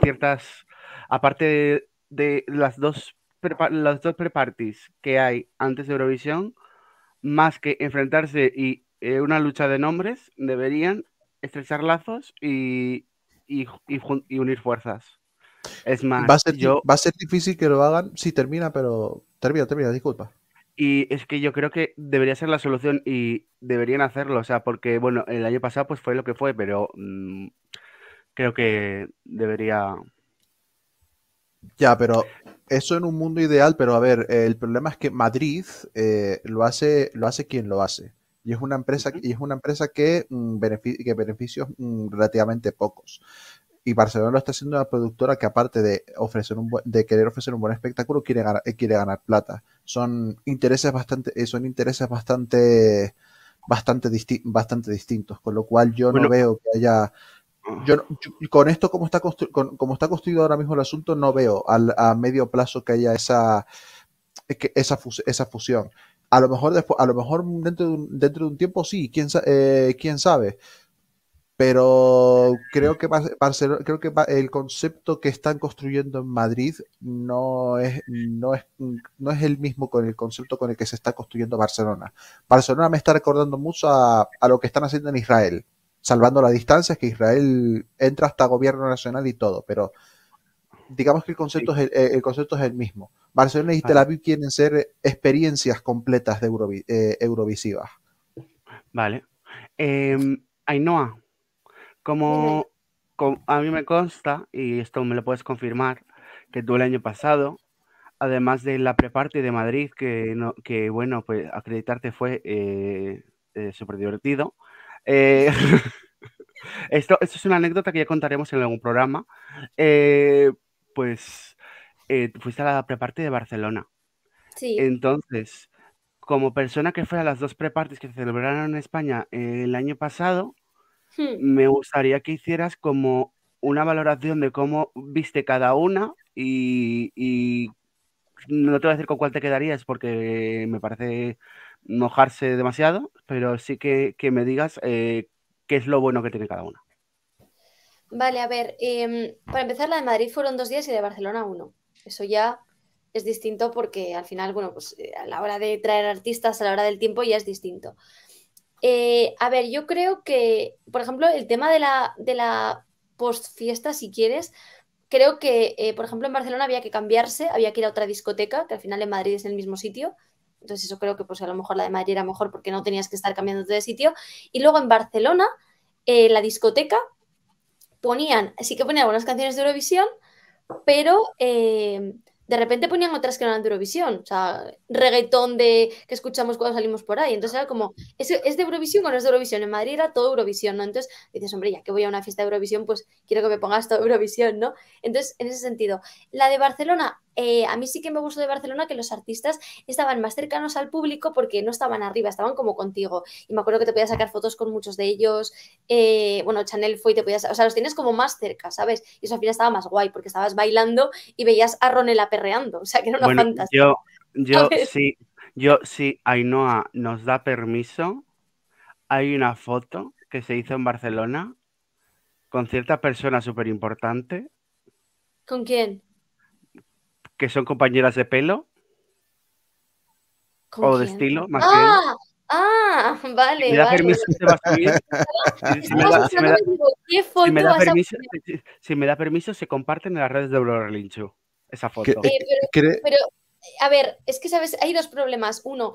ciertas, aparte de las dos las dos pre-parties que hay antes de Eurovisión, más que enfrentarse y eh, una lucha de nombres, deberían estrechar lazos y, y, unir fuerzas. Es más,
va a, ser, va a ser difícil que lo hagan. Sí, termina, pero termina, termina, disculpa.
Y es que yo creo que debería ser la solución y deberían hacerlo, o sea, porque bueno, el año pasado pues fue lo que fue, pero mm, creo que debería
ya, pero eso en un mundo ideal, pero a ver, el problema es que Madrid eh, lo hace, lo hace quien lo hace. Y es una empresa, y es una empresa que, mm, que beneficios mm, relativamente pocos. Y Barcelona lo está haciendo una productora que aparte de ofrecer un de querer ofrecer un buen espectáculo, quiere ganar, eh, quiere ganar plata. Son intereses bastante, eh, son intereses bastante, bastante, bastante distintos. Con lo cual yo no veo que haya yo, con esto como está, como está construido ahora mismo el asunto, no veo a medio plazo que haya esa, esa, esa fusión. A lo mejor después, a lo mejor dentro de un, dentro de un tiempo sí, quién, eh, quién sabe. Pero creo que creo que el concepto que están construyendo en Madrid no es, no es, no es el mismo con el concepto con el que se está construyendo Barcelona. Barcelona me está recordando mucho a, a lo que están haciendo en Israel salvando la distancia, que Israel entra hasta gobierno nacional y todo, pero digamos que el concepto, es, el, concepto es el mismo. Barcelona y Tel Aviv quieren ser experiencias completas de eh, Eurovisivas.
Vale. Eh, Ainhoa, como, a mí me consta, y esto me lo puedes confirmar, que tú el año pasado, además de la preparte de Madrid, que, no, que bueno, pues acreditarte fue eh, eh súper divertido, eh, esto, esto, es una anécdota que ya contaremos en algún programa. Eh, pues fuiste a la preparte de Barcelona.
Sí.
Entonces, como persona que fue a las dos prepartes que se celebraron en España el año pasado, hmm. me gustaría que hicieras como una valoración de cómo viste cada una y, y no te voy a decir con cuál te quedarías porque me parece mojarse demasiado, pero sí que, me digas eh, qué es lo bueno que tiene cada una.
Vale, a ver, em, para empezar, la de Madrid fueron dos días y de Barcelona uno. Eso ya es distinto porque al final, bueno, pues eh, a la hora de traer artistas, a la hora del tiempo ya es distinto. Eh, a ver, yo creo que, por ejemplo, el tema de la, de la post fiesta, si quieres, creo que, eh, por ejemplo, en Barcelona había que cambiarse, había que ir a otra discoteca, que al final en Madrid es el mismo sitio. Entonces eso creo que pues a lo mejor la de Madrid era mejor porque no tenías que estar cambiando de sitio. Y luego en Barcelona, eh, la discoteca, ponían, sí que ponían algunas canciones de Eurovisión, pero eh, de repente ponían otras que no eran de Eurovisión, o sea, reggaetón de que escuchamos cuando salimos por ahí. Entonces era como, ¿es, ¿es de Eurovisión o no es de Eurovisión? En Madrid era todo Eurovisión, ¿no? Entonces dices, hombre, ya que voy a una fiesta de Eurovisión, pues quiero que me pongas todo Eurovisión, ¿no? Entonces, en ese sentido, la de Barcelona, eh, a mí sí que me gustó de Barcelona que los artistas estaban más cercanos al público porque no estaban arriba, estaban como contigo. Y me acuerdo que te podías sacar fotos con muchos de ellos. eh, bueno, Chanel fue y te podías, o sea, los tienes como más cerca, ¿sabes? Y eso al final estaba más guay porque estabas bailando y veías a Ronela perreando, o sea, que era una
Bueno,
fantasía.
yo, yo sí, yo sí, Ainhoa nos da permiso. Hay una foto que se hizo en Barcelona con cierta persona súper importante
¿Con quién?
Que son compañeras de pelo
¿Con
o de estilo, más bien.
Ah, ah, vale,
Si me da
vale.
permiso, se va a subir. Si, me da, si me da-
buscando y digo, ¿qué foto
si me da
vas a
permiso, se comparten en las redes de Eurorelinchu esa foto.
Que-
Eh, pero, pero, a ver, es que, ¿sabes? Hay dos problemas. Uno,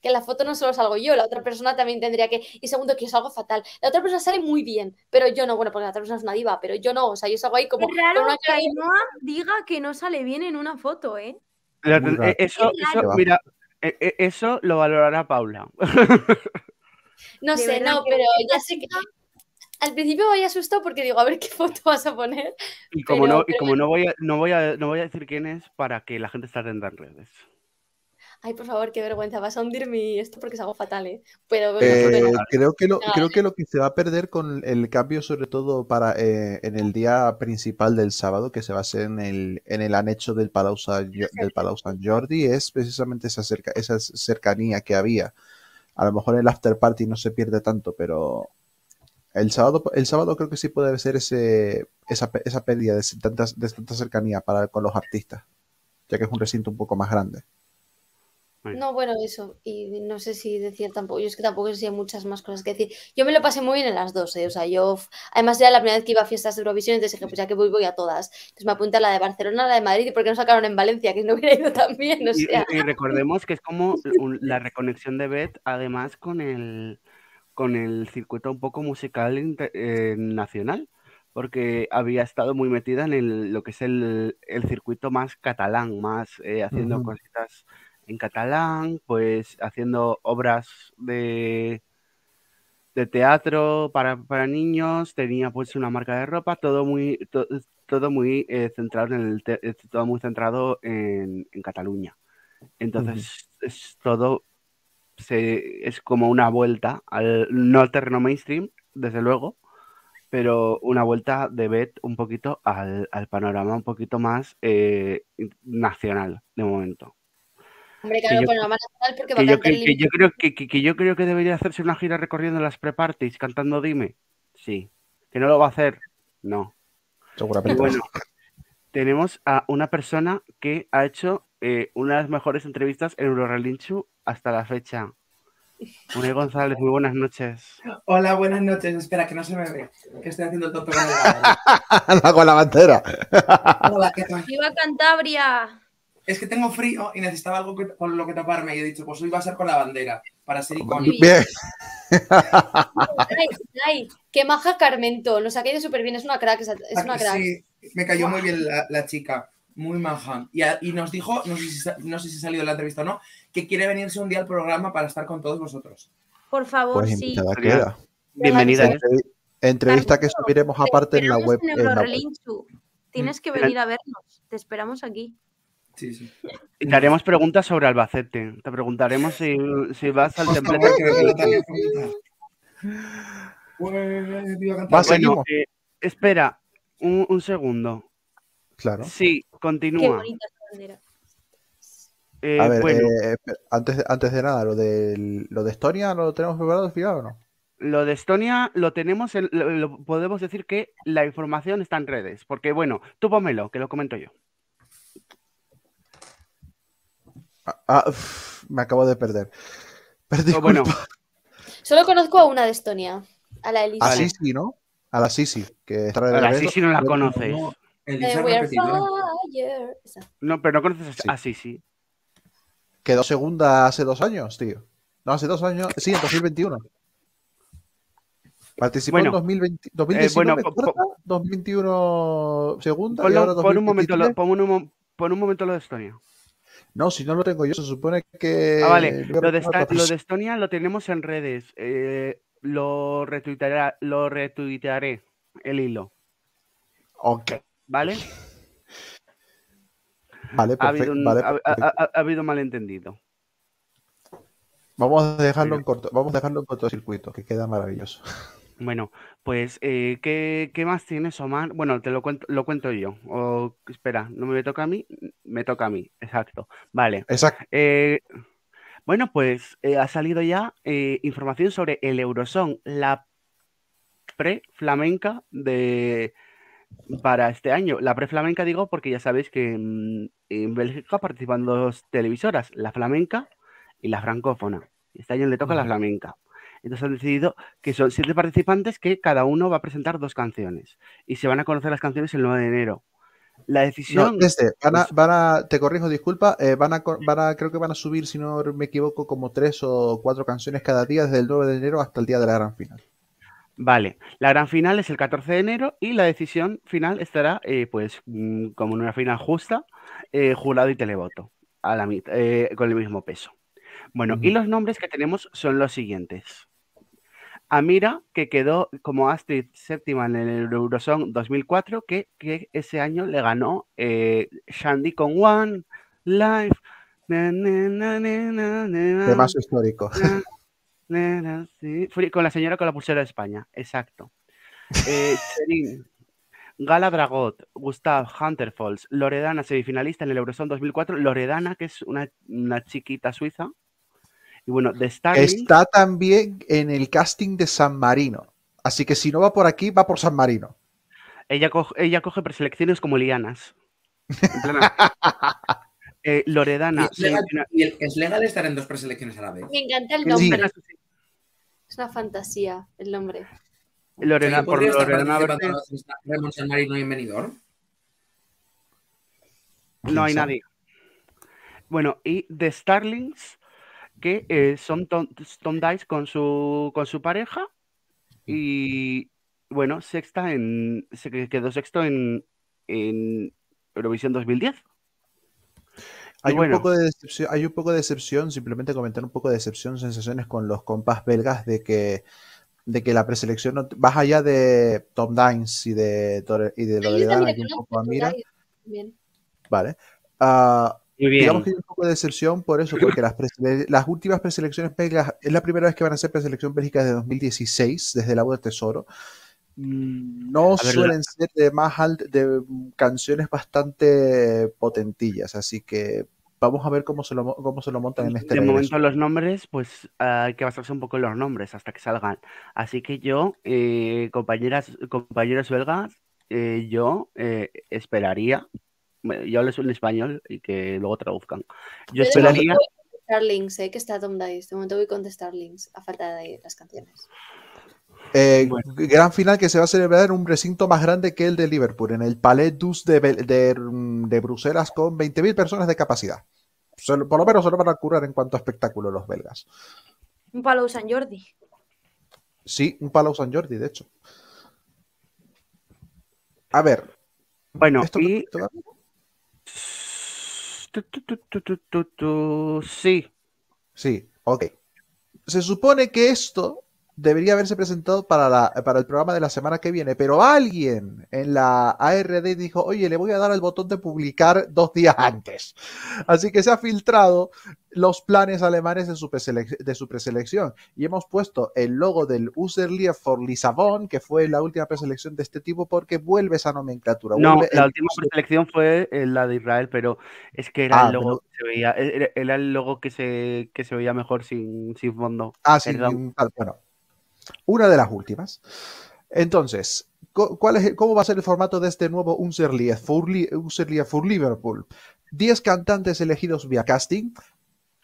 que en la foto no solo salgo yo, la otra persona también tendría que... Y segundo, que yo salgo fatal. La otra persona sale muy bien, pero yo no. Bueno, porque la otra persona es una diva, pero yo no. O sea, yo salgo ahí como...
Es raro
una
que Ainhoa diga que no sale bien en una foto, ¿eh?
La- eh. Eso, eso, mira, eh, eh, eso lo valorará Paula.
No sé, no, pero ya sé que... Al principio me había asustado porque digo, a ver qué foto vas a poner.
Y como
Pero-
no, y
pero
como no voy a, no voy a, no voy a decir quién es para que la gente esté atenta en redes.
Ay, por favor, qué vergüenza. Vas a hundir mi esto porque salgo fatal, ¿eh? Pero...
Eh, creo, que lo, creo que lo que se va a perder con el cambio, sobre todo para eh, en el día principal del sábado, que se va a hacer en el, en el anexo del Palau, San, del Palau San Jordi, es precisamente esa, cerca, esa cercanía que había. A lo mejor el after party no se pierde tanto, pero el sábado, el sábado creo que sí puede ser ese, esa, esa pérdida de tanta, de tanta cercanía para, con los artistas, ya que es un recinto un poco más grande.
No, bueno, eso. Y no sé si decir tampoco. Yo es que tampoco sé si hay muchas más cosas que decir. Yo me lo pasé muy bien en las dos, ¿eh? O sea, yo. Además, era la primera vez que iba a fiestas de Eurovisión, entonces dije, pues ya que voy, voy a todas. Entonces me apunté a la de Barcelona, a la de Madrid, y por qué no sacaron en Valencia, que no hubiera ido también. O
Y,
sea,
y- y recordemos que es como un- la reconexión de Beth, además con el, con el circuito un poco musical inter- eh, nacional, porque había estado muy metida en el- lo que es el, el circuito más catalán, más eh, haciendo cositas en catalán, pues haciendo obras de, de teatro para, para niños, tenía pues una marca de ropa, todo muy, to- todo muy eh, centrado en el te- eh, todo muy centrado en, en Cataluña. Entonces es todo se, es como una vuelta al no al terreno mainstream, desde luego, pero una vuelta de Bet un poquito al, al panorama un poquito más eh, nacional de momento.
Hombre,
que
claro,
yo-
panorama nacional porque va
Que
a
yo,
cantar
cre-
el
que yo creo que, que- que yo creo que debería hacerse una gira recorriendo las pre-parties cantando Dime. Sí. ¿Que no lo va a hacer? No. Y
Seguramente.
bueno, tenemos a una persona que ha hecho eh, una de las mejores entrevistas en Eurorelinchu hasta la fecha. Unai González, muy buenas noches.
Hola, buenas noches. Espera, que no se me ve. Que estoy haciendo el tonto con
con la bandera.
Hola, ¿qué tal?
¡Viva Cantabria!
Es que tengo frío y necesitaba algo que- con lo que taparme. Y he dicho, pues hoy va a ser con la bandera, para ser icónico.
Bien.
Ay, ay, qué maja Carmento. Nos ha caído súper bien. Es una crack. Es una crack.
Sí, me cayó muy bien la, la chica. Muy maja. Y, a- y nos dijo, no sé, si, no sé si ha salido la entrevista o no, que quiere venirse un día al programa para estar con todos vosotros.
Por favor,
Pues
sí.
queda.
Bienvenida.
Entrev- Entrevista que subiremos aparte en la web.
en
en la web.
Eurorelinchu. Tienes que venir a vernos. Te esperamos aquí.
Sí, sí.
Y te haremos preguntas sobre Albacete. Te preguntaremos si, si vas al
comentar. Pues,
Bueno, eh, espera, un, un segundo.
Claro.
Sí,
Qué
continúa.
bonita esta bandera.
Eh,
A ver,
bueno,
eh, antes, antes de nada, lo de, lo de Estonia, ¿lo tenemos preparado o no?
lo de Estonia lo tenemos, en- lo, lo- podemos decir que la información está en redes. Porque, bueno, tú pónmelo, que lo comento yo.
Ah, ah, uf, me acabo de perder. Perdí
Oh, bueno.
Solo conozco a una de Estonia, a la Elisa.
A. Sisi, ¿no? A la Sisi, que está de
ahora
regreso.
sí, si no la conoces.
no,
Eh.
No, pero no conoces
Sí.
a sí.
Quedó segunda hace dos años, tío. No, hace dos años. Sí, en 2021. Participó
Bueno,
en 2020, 2019,
bueno, po- po-
cuarta, 2021 segunda y
Ponlo-
ahora
pon, un momento,
2023.
lo, pon, un, mo- pon un momento lo de Estonia.
No, si no lo tengo yo, se supone que...
Ah, vale. Lo de, esta- lo Estonia lo tenemos en redes. eh, lo, retuiteará- lo retuitearé el hilo,
Ok,
¿vale?
vale,
Ha habido,
perfecto.
un,
vale,
ha- ha-
perfecto.
ha- ha habido malentendido.
Vamos a dejarlo en corto, vamos a dejarlo en cortocircuito, que queda maravilloso.
Bueno, pues, eh, ¿qué, qué más tienes, Omar? Bueno, te lo cuento, lo cuento yo. O, espera, ¿no me toca a mí? Me toca a mí, exacto. Vale.
Exacto.
Eh, bueno, pues eh, ha salido ya eh, información sobre el Eurosong, la pre-flamenca de para este año. La pre-flamenca digo porque ya sabéis que en Bélgica participan dos televisoras, la flamenca y la francófona. Este año le toca la flamenca. Entonces han decidido que son siete participantes que cada uno va a presentar dos canciones y se van a conocer las canciones el 9 de enero. La
No,
decisión...
desde, van a, van a, te corrijo, disculpa, eh, van, a, van a, creo que van a subir, si no me equivoco, como tres o cuatro canciones cada día desde el 9 de enero hasta el día de la gran final.
Vale, la gran final es el 14 de enero y la decisión final estará, eh, pues, mm, como en una final justa, eh, jurado y televoto, a la eh, con el mismo peso. Bueno, y los nombres que tenemos son los siguientes. Amira, que quedó como Astrid séptima en el Eurosong 2004, que, que ese año le ganó eh, Shandy con One, Life, na, na,
Temazo histórico.
sí. Con la señora con la pulsera de España, exacto. Eh, Cherin, Gala Dragot, Gustav Hunterfalls, Loredana, semifinalista en el Eurosong 2004. Loredana, que es una, una chiquita suiza. Y bueno, de Starling.
Está también en el casting de San Marino. Así que si no va por aquí, va por San Marino.
Ella, coge, ella coge preselecciones como lianas. Eh,
¿Y
Loredana,
es, legal,
semifina-
y el- es legal estar en dos preselecciones a la vez?
Me encanta el
Sí.
nombre. Es una fantasía el nombre.
Lorena,
¿Yo
por
Ramón San Marino y en Benidorm?
no hay nadie. Bueno, y de Starlings, que eh, son Tom, Tom Dice con su, con su pareja. Y bueno, sexta en. Se que- quedó sexto en, en Eurovisión 2010.
Hay,
bueno.
un poco de decepción, hay un poco de decepción, simplemente comentar un poco de decepción, sensaciones con los compas belgas de que, de que la preselección, no- más allá de Tom Dines y de, y de Loredana,
le
un poco a Mira. ¿vale? Ah,
Muy bien.
digamos que hay un poco de decepción por eso, porque las, últimas preselecciones belgas, es la primera vez que van a ser preselección Bélgica desde 2016, desde la U de Tesoro. Mm, No
ver,
suelen ser de más alt de canciones bastante potentillas, así que vamos a ver cómo se lo, mo- cómo se lo montan en este
de
regreso.
momento los nombres, pues hay que basarse un poco en los nombres hasta que salgan. Así que yo, eh, compañeras, compañeros belgas, eh, yo eh, esperaría, yo les en español y que luego traduzcan. Yo esperaría,
momento voy con Starlings, eh, que está Tom Dice. De momento voy con The Starlings, a falta de las canciones.
Eh,
Bueno.
Gran final que se va a celebrar en un recinto más grande que el de Liverpool, en el Palais Dus de, Bel- de, de Bruselas, con 20.000 personas de capacidad. Solo- por lo menos se lo van a curar en cuanto a espectáculo los belgas.
Un palo San Jordi.
Sí, un Palau San Jordi, de hecho. A ver,
bueno,
¿esto
y Tu, tu, tu, sí,
Sí, ok. Se supone que esto debería haberse presentado para, la- para el programa de la semana que viene, pero alguien en la ARD dijo, oye, le voy a dar al botón de publicar dos días antes. Así que se ha filtrado los planes alemanes de su, de su preselección y hemos puesto el logo del Userlier for Lissabon, que fue la última preselección de este tipo, porque vuelve esa nomenclatura.
No, la
el
última
User-
preselección fue eh, la de Israel, pero es que era
Ah,
el logo
pero-
que se veía, era, era el logo que se, que se veía mejor sin, sin fondo.
Ah, sí, tal, bueno. Una de las últimas. Entonces, ¿cuál es, ¿cómo va a ser el formato de este nuevo Unserlied for, for Liverpool? 10 cantantes elegidos vía casting,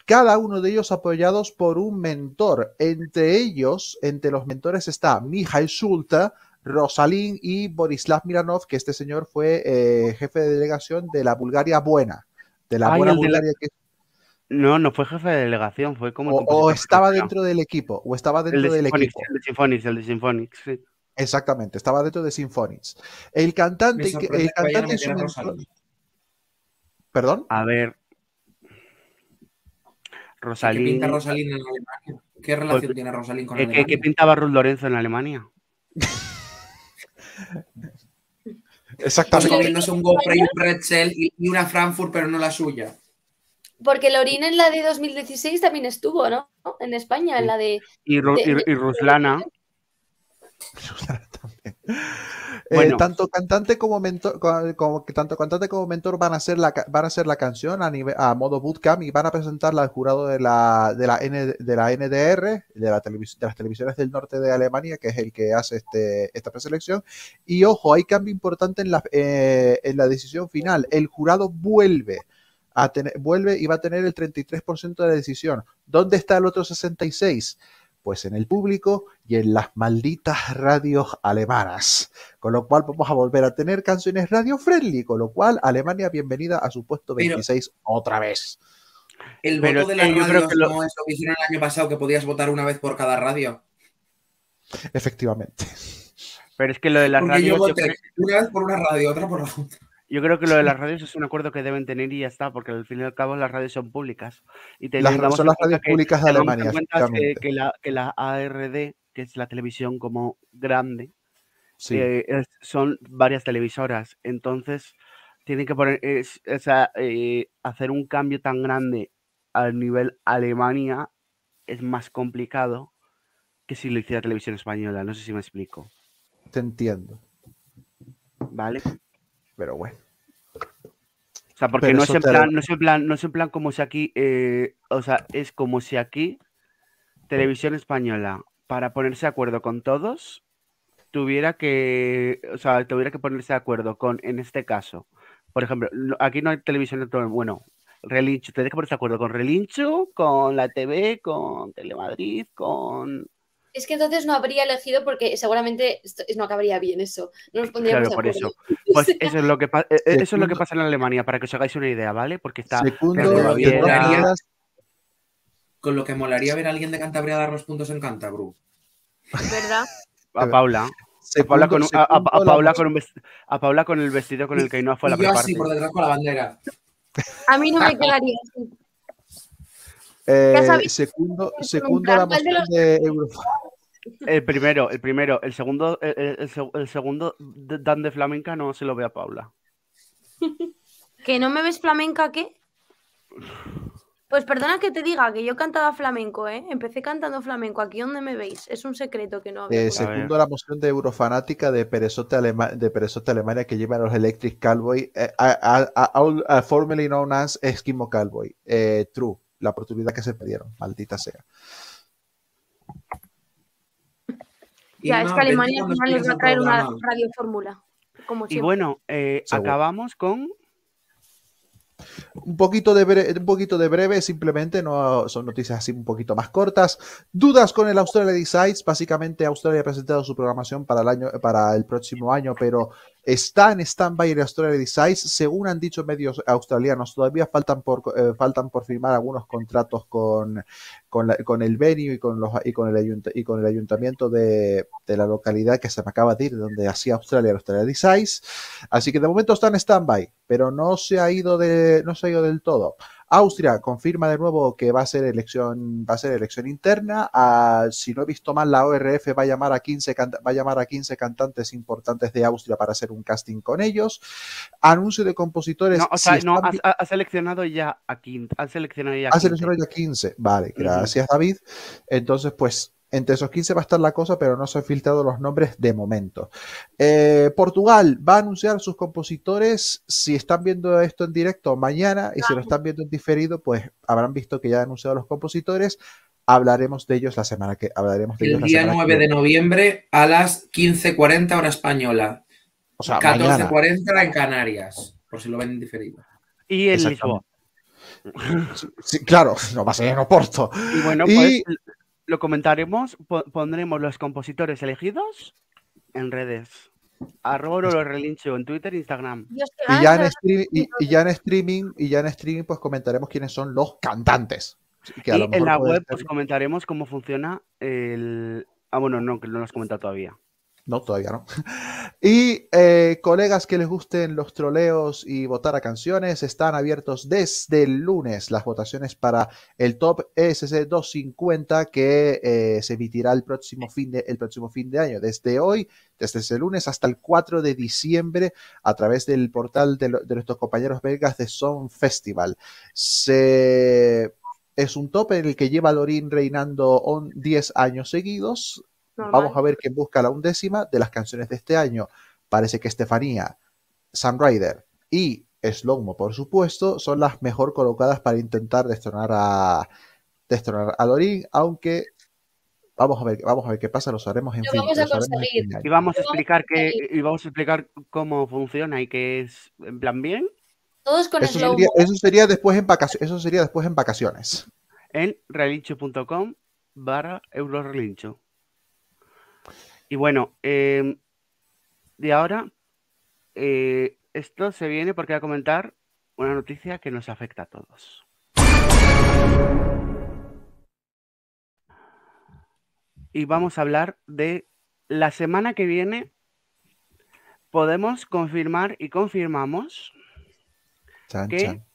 cada uno de ellos apoyados por un mentor. Entre ellos, entre los mentores está Mijail Sulta, Rosalín y Borislav Miranov, que este señor fue eh, jefe de delegación de la Bulgaria Buena. De la
Ay,
buena
el de la-
Bulgaria que
No, no fue jefe de delegación, fue como. el
o, estaba dentro del equipo, o estaba
El
dentro
de
del equipo.
el de Symphonics, el de Symphonics, sí.
Exactamente, estaba dentro de Symphonics. El cantante, el cantante
Rosalía.
¿Perdón?
A ver.
¿Qué
Rosalín.
pinta Rosalín en Alemania? ¿Qué relación
Pues,
tiene Rosalín con
¿Qué, qué-
Alemania?
qué pintaba Ruth Lorenzo en Alemania?
Pues
Exactamente.
comiéndose un GoPro y un pretzel y una Frankfurt, pero no la suya.
Porque Lorín en la de 2016 también estuvo, ¿no? En España, en la de...
Y, Ru-
De-
y- y Ruslana.
También.
Bueno.
Eh, tanto cantante como mentor, co- como, tanto cantante como mentor van a hacer la, van a hacer la canción a, nivel, a modo bootcamp y van a presentarla al jurado de la, de la, N- de la NDR, de, la televis- de las televisiones del norte de Alemania, que es el que hace este, esta preselección. Y ojo, hay cambio importante en la, eh, en la decisión final. El jurado vuelve a tener, vuelve y va a tener el 33% de la decisión. ¿Dónde está el otro 66%? Pues en el público y en las malditas radios alemanas. Con lo cual vamos a volver a tener canciones radio friendly. Con lo cual, Alemania, bienvenida a su puesto
Pero-
26 otra vez.
El
Pero
voto de
es
las
yo creo
radios
que lo-
no es lo que hicieron el año pasado, que podías votar una vez por cada radio.
Efectivamente.
Pero es que lo de las
Porque
radios.
yo
Yo
voté
creo,
una vez por una radio, otra por la otra.
Yo creo que lo de las radios es un acuerdo que deben tener y ya está, porque al fin y al cabo las radios son públicas. Y
Las, son las radios
que-
públicas de Alemania,
que, la, que la ARD, que es la televisión como grande,
Sí.
eh, es- son varias televisoras. Entonces, tienen que poner, es- sea, eh, hacer un cambio tan grande al nivel Alemania es más complicado que si lo hiciera televisión española. No sé si me explico.
Te entiendo.
¿Vale?
Pero bueno.
O sea, porque no es, en plan, no es en plan, no es en plan como si aquí, eh, o sea, es como si aquí Televisión Española, para ponerse de acuerdo con todos, tuviera que, o sea, tuviera que ponerse de acuerdo con, en este caso, por ejemplo, aquí no hay televisión de todo, bueno, Relincho, tendría que ponerse de acuerdo con Relincho, con la TV, con Telemadrid, con...
Es que entonces no habría elegido porque seguramente esto- no acabaría bien eso. No nos pondríamos
Claro, por eso. Pues eso es lo que pa- eso es lo que
Segundo-
pasa en Alemania, para que os hagáis una idea, ¿vale? Porque está
Segundo,
Baviera,
Con lo que molaría ver a alguien de Cantabria dar los puntos en Cantabru.
¿Verdad?
a Paula. A Paula, con, un- a, a- a
segundo, la
Paula
moción-
con un vest- a Paula con el vestido con el que no fue a la
y yo así por detrás con la bandera.
A mí no me quedaría así.
Eh, segundo,
un
segundo la
¿cuál de
moción de Europa.
El primero, el primero, el segundo, el, el- el seg- el segundo Dan de Flamenca no se lo ve a Paula.
¿Que no me ves flamenca qué? Pues perdona que te diga que yo cantaba flamenco, ¿eh? Empecé cantando flamenco. Aquí donde me veis. Es un secreto que no había.
Eh,
por ahí.
segundo, la moción de Eurofanática de Perezote, Alema- de Perezote Alemania que lleva a los Electric Cowboy, eh, a, a- a- a- a formerly known as Eskimo Cowboy. Eh, true, la oportunidad que se perdieron, maldita sea.
Ya, es que Alemania al final nos va a traer una
programa.
radiofórmula. Como
Y bueno, eh, acabamos con
Un poquito, de bre- un poquito de breve, simplemente, no son noticias así un poquito más cortas. Dudas con el Australia Decides. Básicamente, Australia ha presentado su programación para el, año, para el próximo año, pero está en stand-by el Australia Decides. Según han dicho medios australianos, todavía faltan por, eh, faltan por firmar algunos contratos con, con, la- con el venue y con, los, y con, el, ayunta- y con el ayuntamiento de, de la localidad que se me acaba de ir, donde hacía Australia Australia Decides. Así que de momento está en stand-by, pero no se ha ido de, no se ha ido del todo. Austria confirma de nuevo que va a ser elección, va a ser elección interna. Ah, si no he visto mal, la ORF va a llamar a 15 canta- va a llamar a 15 cantantes importantes de Austria para hacer un casting con ellos. Anuncio de compositores.
no, o
si
sea, no,
están
ha- ha seleccionado ya a Quint, ha seleccionado ya a
ha
15.
seleccionado ya 15. Vale, gracias David. Entonces, pues entre esos 15 va a estar la cosa, pero no se han filtrado los nombres de momento. Eh, Portugal va a anunciar sus compositores. Si están viendo esto en directo mañana y si lo están viendo en diferido, pues habrán visto que ya han anunciado los compositores. Hablaremos de ellos la semana que hablaremos de ellos
El
la
día
que
9 de noviembre a las 15.40 hora española.
O sea, mañana.
14.40 en Canarias, por si lo ven en diferido.
Y en. Lisboa.
Sí, claro, no va a ser en Oporto.
Y bueno,
Y-
pues lo comentaremos, po- pondremos los compositores elegidos en redes. Arroba lo relincho en Twitter e Instagram.
Y ya, en stream- y, ya en streaming, y ya en streaming, pues comentaremos quiénes son los cantantes. Que a
Y
lo
en la web
ser-
pues comentaremos cómo funciona el... Ah, bueno, no, que no lo has comentado todavía.
No, todavía no. Y eh, colegas que les gusten los troleos y votar a canciones, están abiertos desde el lunes las votaciones para el Top ESC 250 que eh, se emitirá el próximo, fin de, el próximo fin de año. Desde hoy, desde ese lunes hasta el 4 de diciembre, a través del portal de, de nuestros compañeros belgas de Song Festival. Es un top en el que lleva Lorin reinando on- 10 años seguidos.
Normal.
Vamos a ver quién busca la undécima de las canciones de este año. Parece que Estefanía, Sam Ryder y Slowmo, por supuesto, son las mejor colocadas para intentar destronar a destronar a Lorin, aunque vamos a ver, vamos a ver qué pasa, lo sabremos en
Lo
fin.
vamos a
en fin.
Y vamos a explicar que, y vamos a explicar cómo funciona y que es en plan bien
Todos con
Eso sería, eso sería después en vacaciones, eso sería después en vacaciones.
en relincho.com barra eurorelincho. Y bueno, eh, de ahora, eh, esto se viene porque voy a comentar una noticia que nos afecta a todos. Y vamos a hablar de la semana que viene. Podemos confirmar y confirmamos
Chan,
¿Qué?
chan.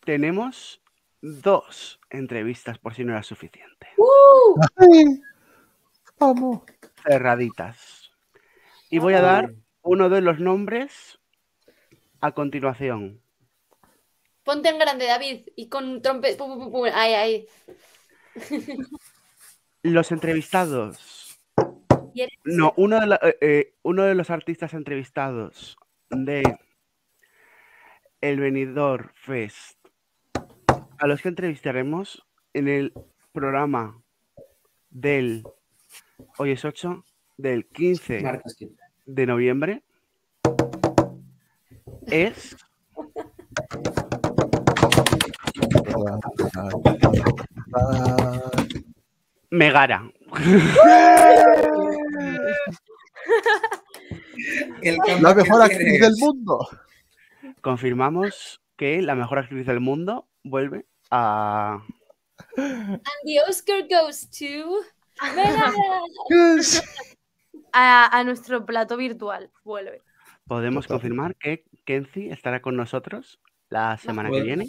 tenemos dos entrevistas por si no era suficiente.
¡Uh!
Vamos.
Cerraditas. Y voy a dar uno de los nombres a continuación.
Ponte en grande, David, y con trompet. pum, pum, pum, pum. Ahí, ahí.
Los entrevistados. No, uno de, la- eh, eh, uno de los artistas entrevistados de el Benidorm Fest, a los que entrevistaremos en el programa del, hoy es 8, del 15
Martes 15.
de noviembre, es Megara.
El
La mejor actriz del mundo.
Confirmamos que la mejor actriz del mundo vuelve a
And the Oscar goes to.
A, a nuestro plato virtual. Vuelve.
Podemos
Total.
confirmar que Kenzie estará con nosotros la semana que viene.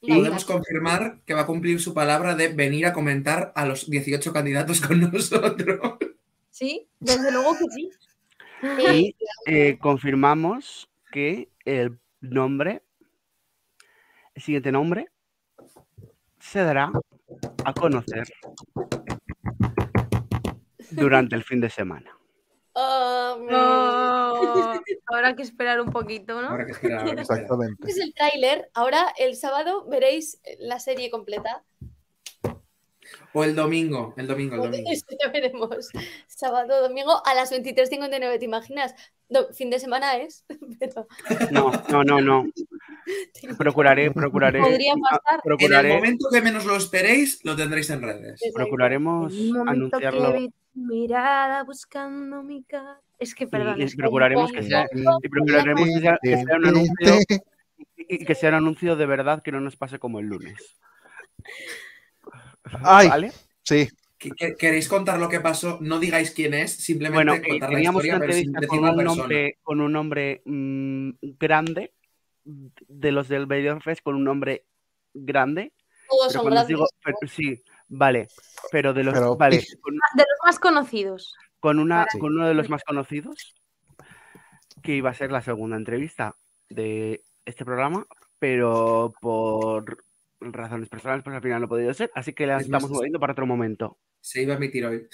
Y
Podemos confirmar que va a cumplir su palabra de venir a comentar a los 18 candidatos con nosotros.
Sí, desde luego que sí.
Y eh, confirmamos que el nombre, el siguiente nombre, se dará a conocer durante el fin de semana.
Oh,
No, habrá que esperar un poquito, ¿no?
Habrá que esperar, habrá que esperar.
Exactamente.
Este es el tráiler. Ahora, el sábado, veréis la serie completa.
O el domingo, el domingo, el domingo.
Eso ya veremos. Sábado, domingo, a las 23.59. ¿Te imaginas? No, fin de semana es. Pero
No, no, no, no. Procuraré, procuraré.
Podría pasar.
En el momento que menos lo esperéis, lo tendréis en redes.
procuraremos anunciarlo.
que mirada buscando mi cara. Es que, perdón.
y procuraremos que sea, y procuraremos que sea, que sea un anuncio y que sea un anuncio de verdad que no nos pase como el lunes.
Ay,
¿Vale?
sí.
¿Qué- qué- ¿Queréis contar lo que pasó? No digáis quién es, simplemente
Bueno, eh,
contar la
teníamos
historia,
una
pero sin
entrevista
decir
con un nombre, con un nombre mm, grande, de los del Benidorm Fest, con un nombre grande.
todos
Pero
son grandes.
digo, pero- sí, vale, pero de los,
Pero-
vale, con,
De los más conocidos.
con una, con uno de los más conocidos, que iba a ser la segunda entrevista de este programa, pero por razones personales, pues al final no ha podido ser, así que la
Es
estamos
más,
moviendo para otro momento.
Se iba a emitir hoy.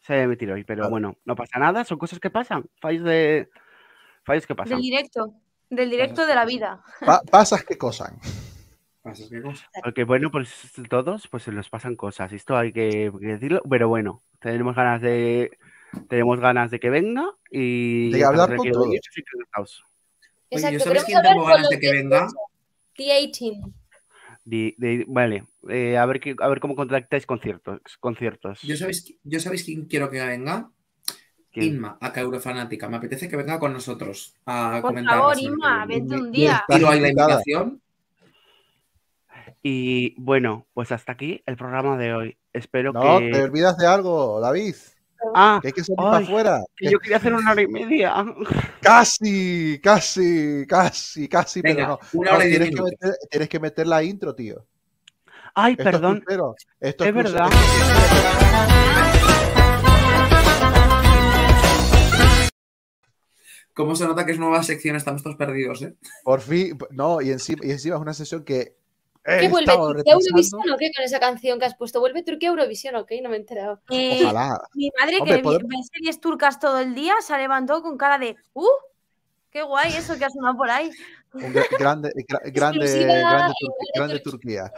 Se debe emitir hoy, pero
Vale.
bueno, no pasa nada, son cosas que pasan, fallos de fallos que pasan.
Del directo. Del directo de la vida.
Pa- pasas que cosan.
Pasas, ¿qué cosa?
Porque bueno, pues todos pues se nos pasan cosas. Esto hay que, que decirlo, pero bueno, tenemos ganas de tenemos ganas de que venga y
De hablar con todos.
que encantados.
Oye,
Exacto,
¿yo sabéis
queremos
quién
hablar
tengo
con
ganas
los
de que venga?
18. The 18.
Di- di- vale, eh, a, ver qué- a ver cómo contactáis conciertos. conciertos.
Yo sabéis, yo sabéis quién quiero que venga.
¿Quién?
Inma, acá Eurofanática. Me apetece que venga con nosotros a
Por
comentar. la
favor, Inma,
que
vete un día.
Tiro ahí la invitación.
Y bueno, pues hasta aquí el programa de hoy. Espero
No,
que.
te olvidas de algo, David.
Ah,
Que hay que salir
Ay,
para afuera.
que yo quería hacer una hora y media.
Casi, casi, casi, casi, pero no.
una
No,
hora y
tienes, que meter, tienes que meter la intro, tío.
Ay,
Esto es
perdón.
crucero, Esto
Es verdad.
¿Cómo se nota que es nueva sección? Estamos todos perdidos, ¿eh?
Por fin, no, y encima, y encima es una sesión que
¿Qué vuelve? ¿Turquía. Eurovisión o qué con esa canción que has puesto? ¿Vuelve Turquía Eurovisión o qué? No me he enterado.
Eh,
Ojalá.
mi madre,
Hombre,
que
podemos-
ve series turcas todo el día, se levantó con cara de ¡Uh! ¡Qué guay eso que ha sonado por ahí!
Grande, gra- grande, grande, Turquía.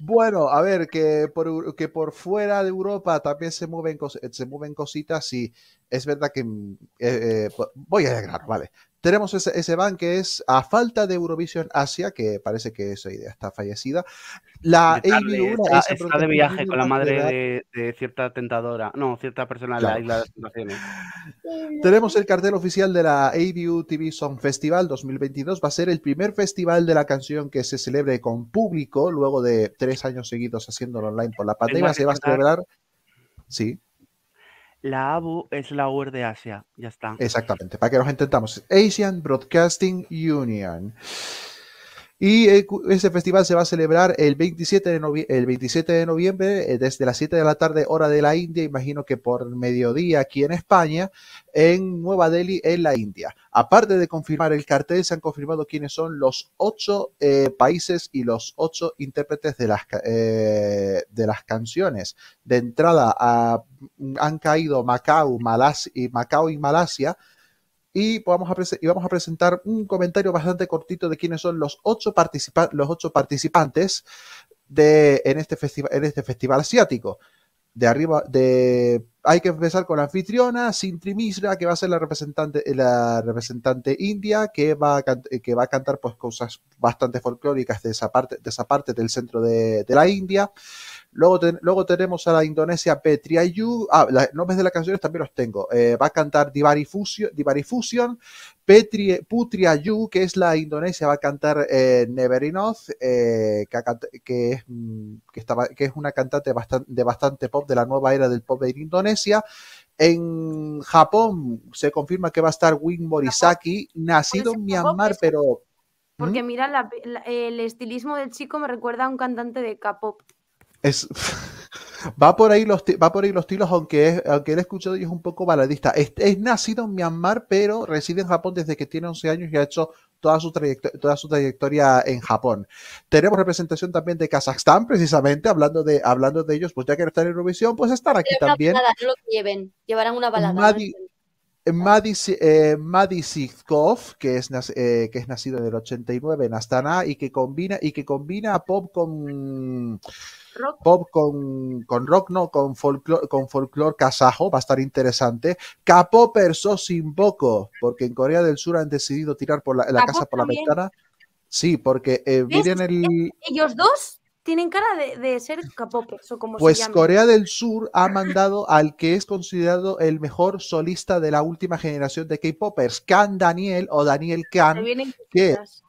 Bueno, a ver, que por, que por fuera de Europa también se mueven, cos- se mueven cositas y es verdad que mm, eh, eh, voy a grano, vale. Tenemos ese, ese ban que es a falta de Eurovision Asia, que parece que esa idea está fallecida. La
De tarde,
AV1
está, de viaje con la madre de, de cierta tentadora. No, cierta persona en
Claro.
la isla de las tentaciones.
Tenemos el cartel oficial de la ABU TV Song Festival 2022. Va a ser el primer festival de la canción que se celebre con público luego de tres años seguidos haciéndolo online por la pandemia. Se va a celebrar. Sí,
La ABU es la UR de Asia. Ya está.
exactamente. Para que nos entendamos. Asian Broadcasting Union. Y ese festival se va a celebrar el 27 de, novie- el 27 de noviembre eh, desde las 7 de la tarde hora de la India, imagino que por mediodía aquí en España, en Nueva Delhi, en la India. Aparte de confirmar el cartel, se han confirmado quiénes son los ocho eh, países y los ocho intérpretes de las, eh, de las canciones. De entrada a- han caído Macao, Malas- y Macao y Malasia, y vamos, a y vamos a presentar un comentario bastante cortito de quiénes son los ocho, participa- los ocho participantes de, en, este en este festival asiático. De arriba, de, hay que empezar con la anfitriona, Sintri Misra, que va a ser la representante, la representante india, que va a, can- que va a cantar pues, cosas bastante folclóricas de esa parte, de esa parte del centro de, de la India. Luego, luego tenemos a la Indonesia Petriayu. Ah, los nombres de las canciones también los tengo. Eh, va a cantar Divari Fusion. Petri, Putriayu, que es la Indonesia, va a cantar eh, Never Enough, eh, que, es, mm, que, estaba- que es una cantante bastan- de bastante pop de la nueva era del pop de Indonesia. En Japón se confirma que va a estar Win Morisaki, nacido en Myanmar,
es-
pero
Porque
¿Mm?
mira, la- la- el estilismo del chico me recuerda a un cantante de K-pop.
Es, va por ahí los va por ahí los tiros, aunque es, aunque él escuchado y es un poco baladista. Es, es nacido en Myanmar, pero reside en Japón desde que tiene 11 años y ha hecho toda su, trayecto- toda su trayectoria en Japón. Tenemos representación también de Kazajstán, precisamente, hablando de, hablando de ellos, pues ya que no están en Eurovisión, pues están aquí también.
balada, no lo lleven. Llevarán una balada.
Madi- eh, Madi Sivkov, que es, eh, que es nacido en el 89 en Astana y que combina, y que combina pop con
Rock.
pop con, con rock, no, con folclore, con folclore kazajo, va a estar interesante. K-Popper Sosinboko, porque en Corea del Sur han decidido tirar por la, la
K-pop
casa por la ventana. Sí, porque eh, miren el,
Ellos dos tienen cara de, de ser K-popers o como
Pues
se.
Corea del Sur ha mandado al que es considerado el mejor solista de la última generación de K-popers, Kan Daniel o Daniel Kan,
cositas.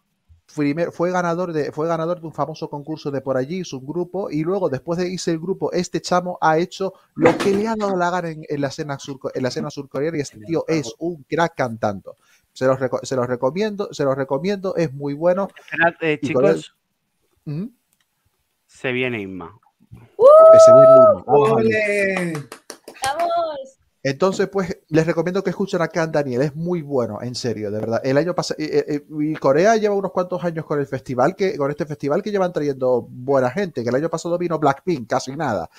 Primer- fue ganador de fue ganador de un famoso concurso de por allí, su grupo, y luego después de irse el grupo, este chamo ha hecho lo que le ha dado la gana en, en la escena surco- en la escena surcoreana y este tío es un crack cantando. Se los, reco- se los recomiendo, se los recomiendo, es muy bueno.
Esperad, eh, chicos,
¿Mm?
se viene Inma.
Ese mismo. Vamos a ver.
¡Ole!
¡Vamos!
Entonces, pues les recomiendo que escuchen a Can Daniel, es muy bueno, en serio, de verdad. El año pasado, y Corea lleva unos cuantos años con el festival, que, con este festival que llevan trayendo buena gente, que el año pasado vino Blackpink, casi nada.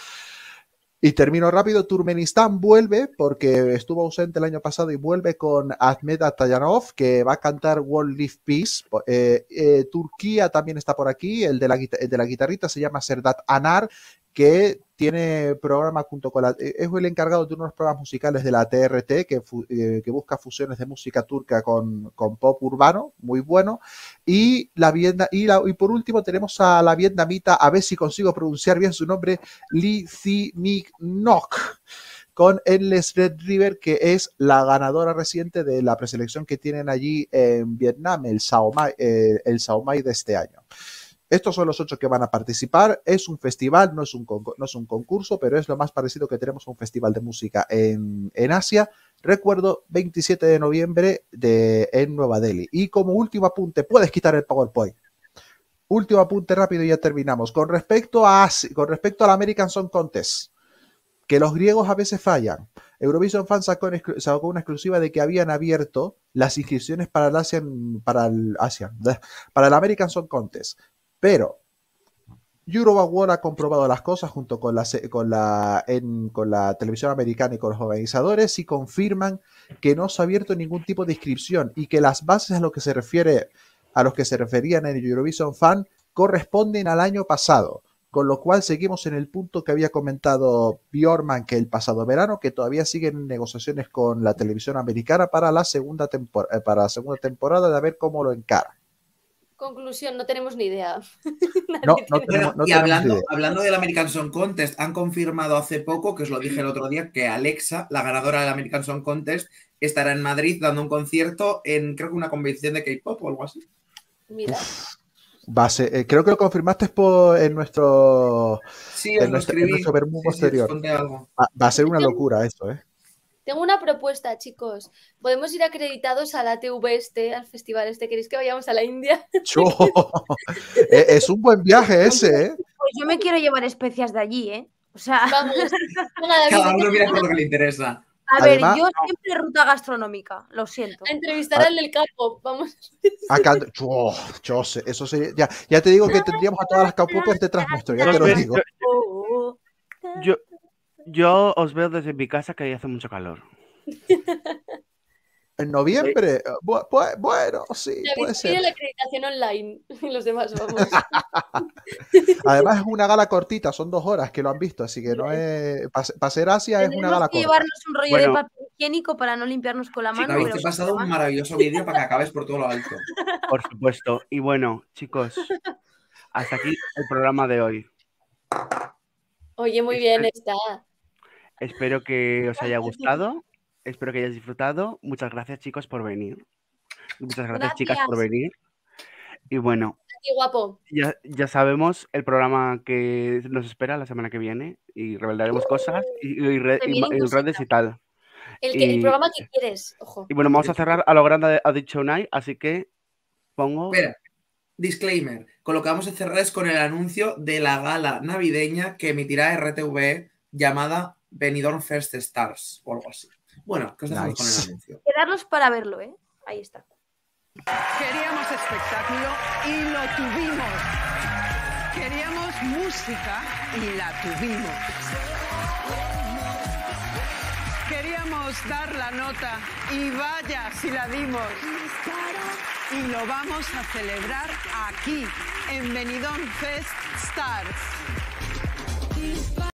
Y termino rápido, Turkmenistán vuelve, porque estuvo ausente el año pasado y vuelve con Ahmed Atayanov, que va a cantar World Live Peace. Eh, eh, Turquía también está por aquí, el de, la, el de la guitarrita se llama Serdat Anar, que tiene programa junto con la... eh, Es el encargado de unos programas musicales de la TRT eh, que busca fusiones de música turca con, con pop urbano, muy bueno. Y, la y, y por último tenemos a la vietnamita, a ver si consigo pronunciar bien su nombre, Lee Thi Mik Nok con Endless Red River, que es la ganadora reciente de la preselección que tienen allí en Vietnam, el Sao Mai, eh, el Sao Mai de este año. Estos son los ocho que van a participar. Es un festival, no es un, no es un concurso, pero es lo más parecido que tenemos a un festival de música en, en Asia. Recuerdo, 27 de noviembre en Nueva Delhi. Y como último apunte, puedes quitar el PowerPoint. Último apunte rápido y ya terminamos. Con respecto a, con respecto al American Song Contest, que los griegos a veces fallan. Eurovision Fan sacó, una exclusiva de que habían abierto las inscripciones para el para para el American Song Contest. Pero Euroaward ha comprobado las cosas junto con la, con, la, en- con la televisión americana y con los organizadores y confirman que no se ha abierto ningún tipo de inscripción y que las bases a lo que se refiere a los que se referían en Eurovision Fan corresponden al año pasado. Con lo cual seguimos en el punto que había comentado Bjorman que el pasado verano, que todavía siguen negociaciones con la televisión americana para la segunda, tempor- eh, para la segunda temporada de a ver cómo lo encara.
Conclusión, no tenemos ni idea.
No,
Nadie
no
tiene-
tenemos, no
y
tenemos
hablando,
idea.
hablando del American Song Contest, han confirmado hace poco, que os lo dije el otro día, que Alexa, la ganadora del American Song Contest, estará en Madrid dando un concierto en, creo que una convención de K-pop o algo así.
Mira,
Va a ser- eh, creo que lo confirmaste por, en nuestro,
Sí,
en nuestro, en nuestro
Sí, sí, algo.
Va, va a ser una locura esto, ¿eh?
Tengo una propuesta, chicos. Podemos ir acreditados a la TV este, al festival este. ¿Queréis que vayamos a la India?
Eh, es un buen viaje ese, ¿eh?
Pues yo me quiero llevar especias de allí, ¿eh? O sea,
Vamos.
Cada uno mira por lo que le interesa.
a ver,
Además-
yo siempre ruta gastronómica, lo siento.
a entrevistar al del capo. Vamos.
Acá, se- eso sería- ya, ya te digo que tendríamos a todas las capopers detrás nuestro, ya te lo
Yo-
digo.
Oh,
Yo, yo os veo desde mi casa que ahí hace mucho calor.
En noviembre, eh, bu- bu- bueno, sí,
David
puede
pide
ser.
la acreditación online. Los demás vamos.
Además es una gala cortita, son dos horas que lo han visto, así que no es. Para ser Asia es una gala
que
corta.
llevarnos un rollo
Bueno.
de papel higiénico para no limpiarnos con la mano. Pero
te he pasado un maravilloso vídeo para que acabes por todo lo alto.
Por supuesto. Y bueno, chicos, hasta aquí el programa de hoy.
Oye, muy bien está.
Espero que os haya gustado. Espero que hayáis disfrutado. Muchas gracias, chicos, por venir. Muchas gracias, chicas, por venir. Y bueno,
guapo.
ya, ya sabemos el programa que nos espera la semana que viene y revelaremos cosas y, y re- y redes y tal.
El, que, el programa que quieres. Ojo.
Y bueno, vamos a cerrar a lo grande, ha dicho Unai, así que pongo.
Espera, disclaimer. Con lo que vamos a cerrar es con el anuncio de la gala navideña que emitirá RTV llamada Benidorm First Stars o algo así. Bueno, que os dejamos con el anuncio.
Quedarnos para verlo, ¿eh? Ahí está.
Queríamos espectáculo y lo tuvimos. Queríamos música y la tuvimos. Queríamos dar la nota y vaya si la dimos. Y lo vamos a celebrar aquí, en Benidorm Fest Stars.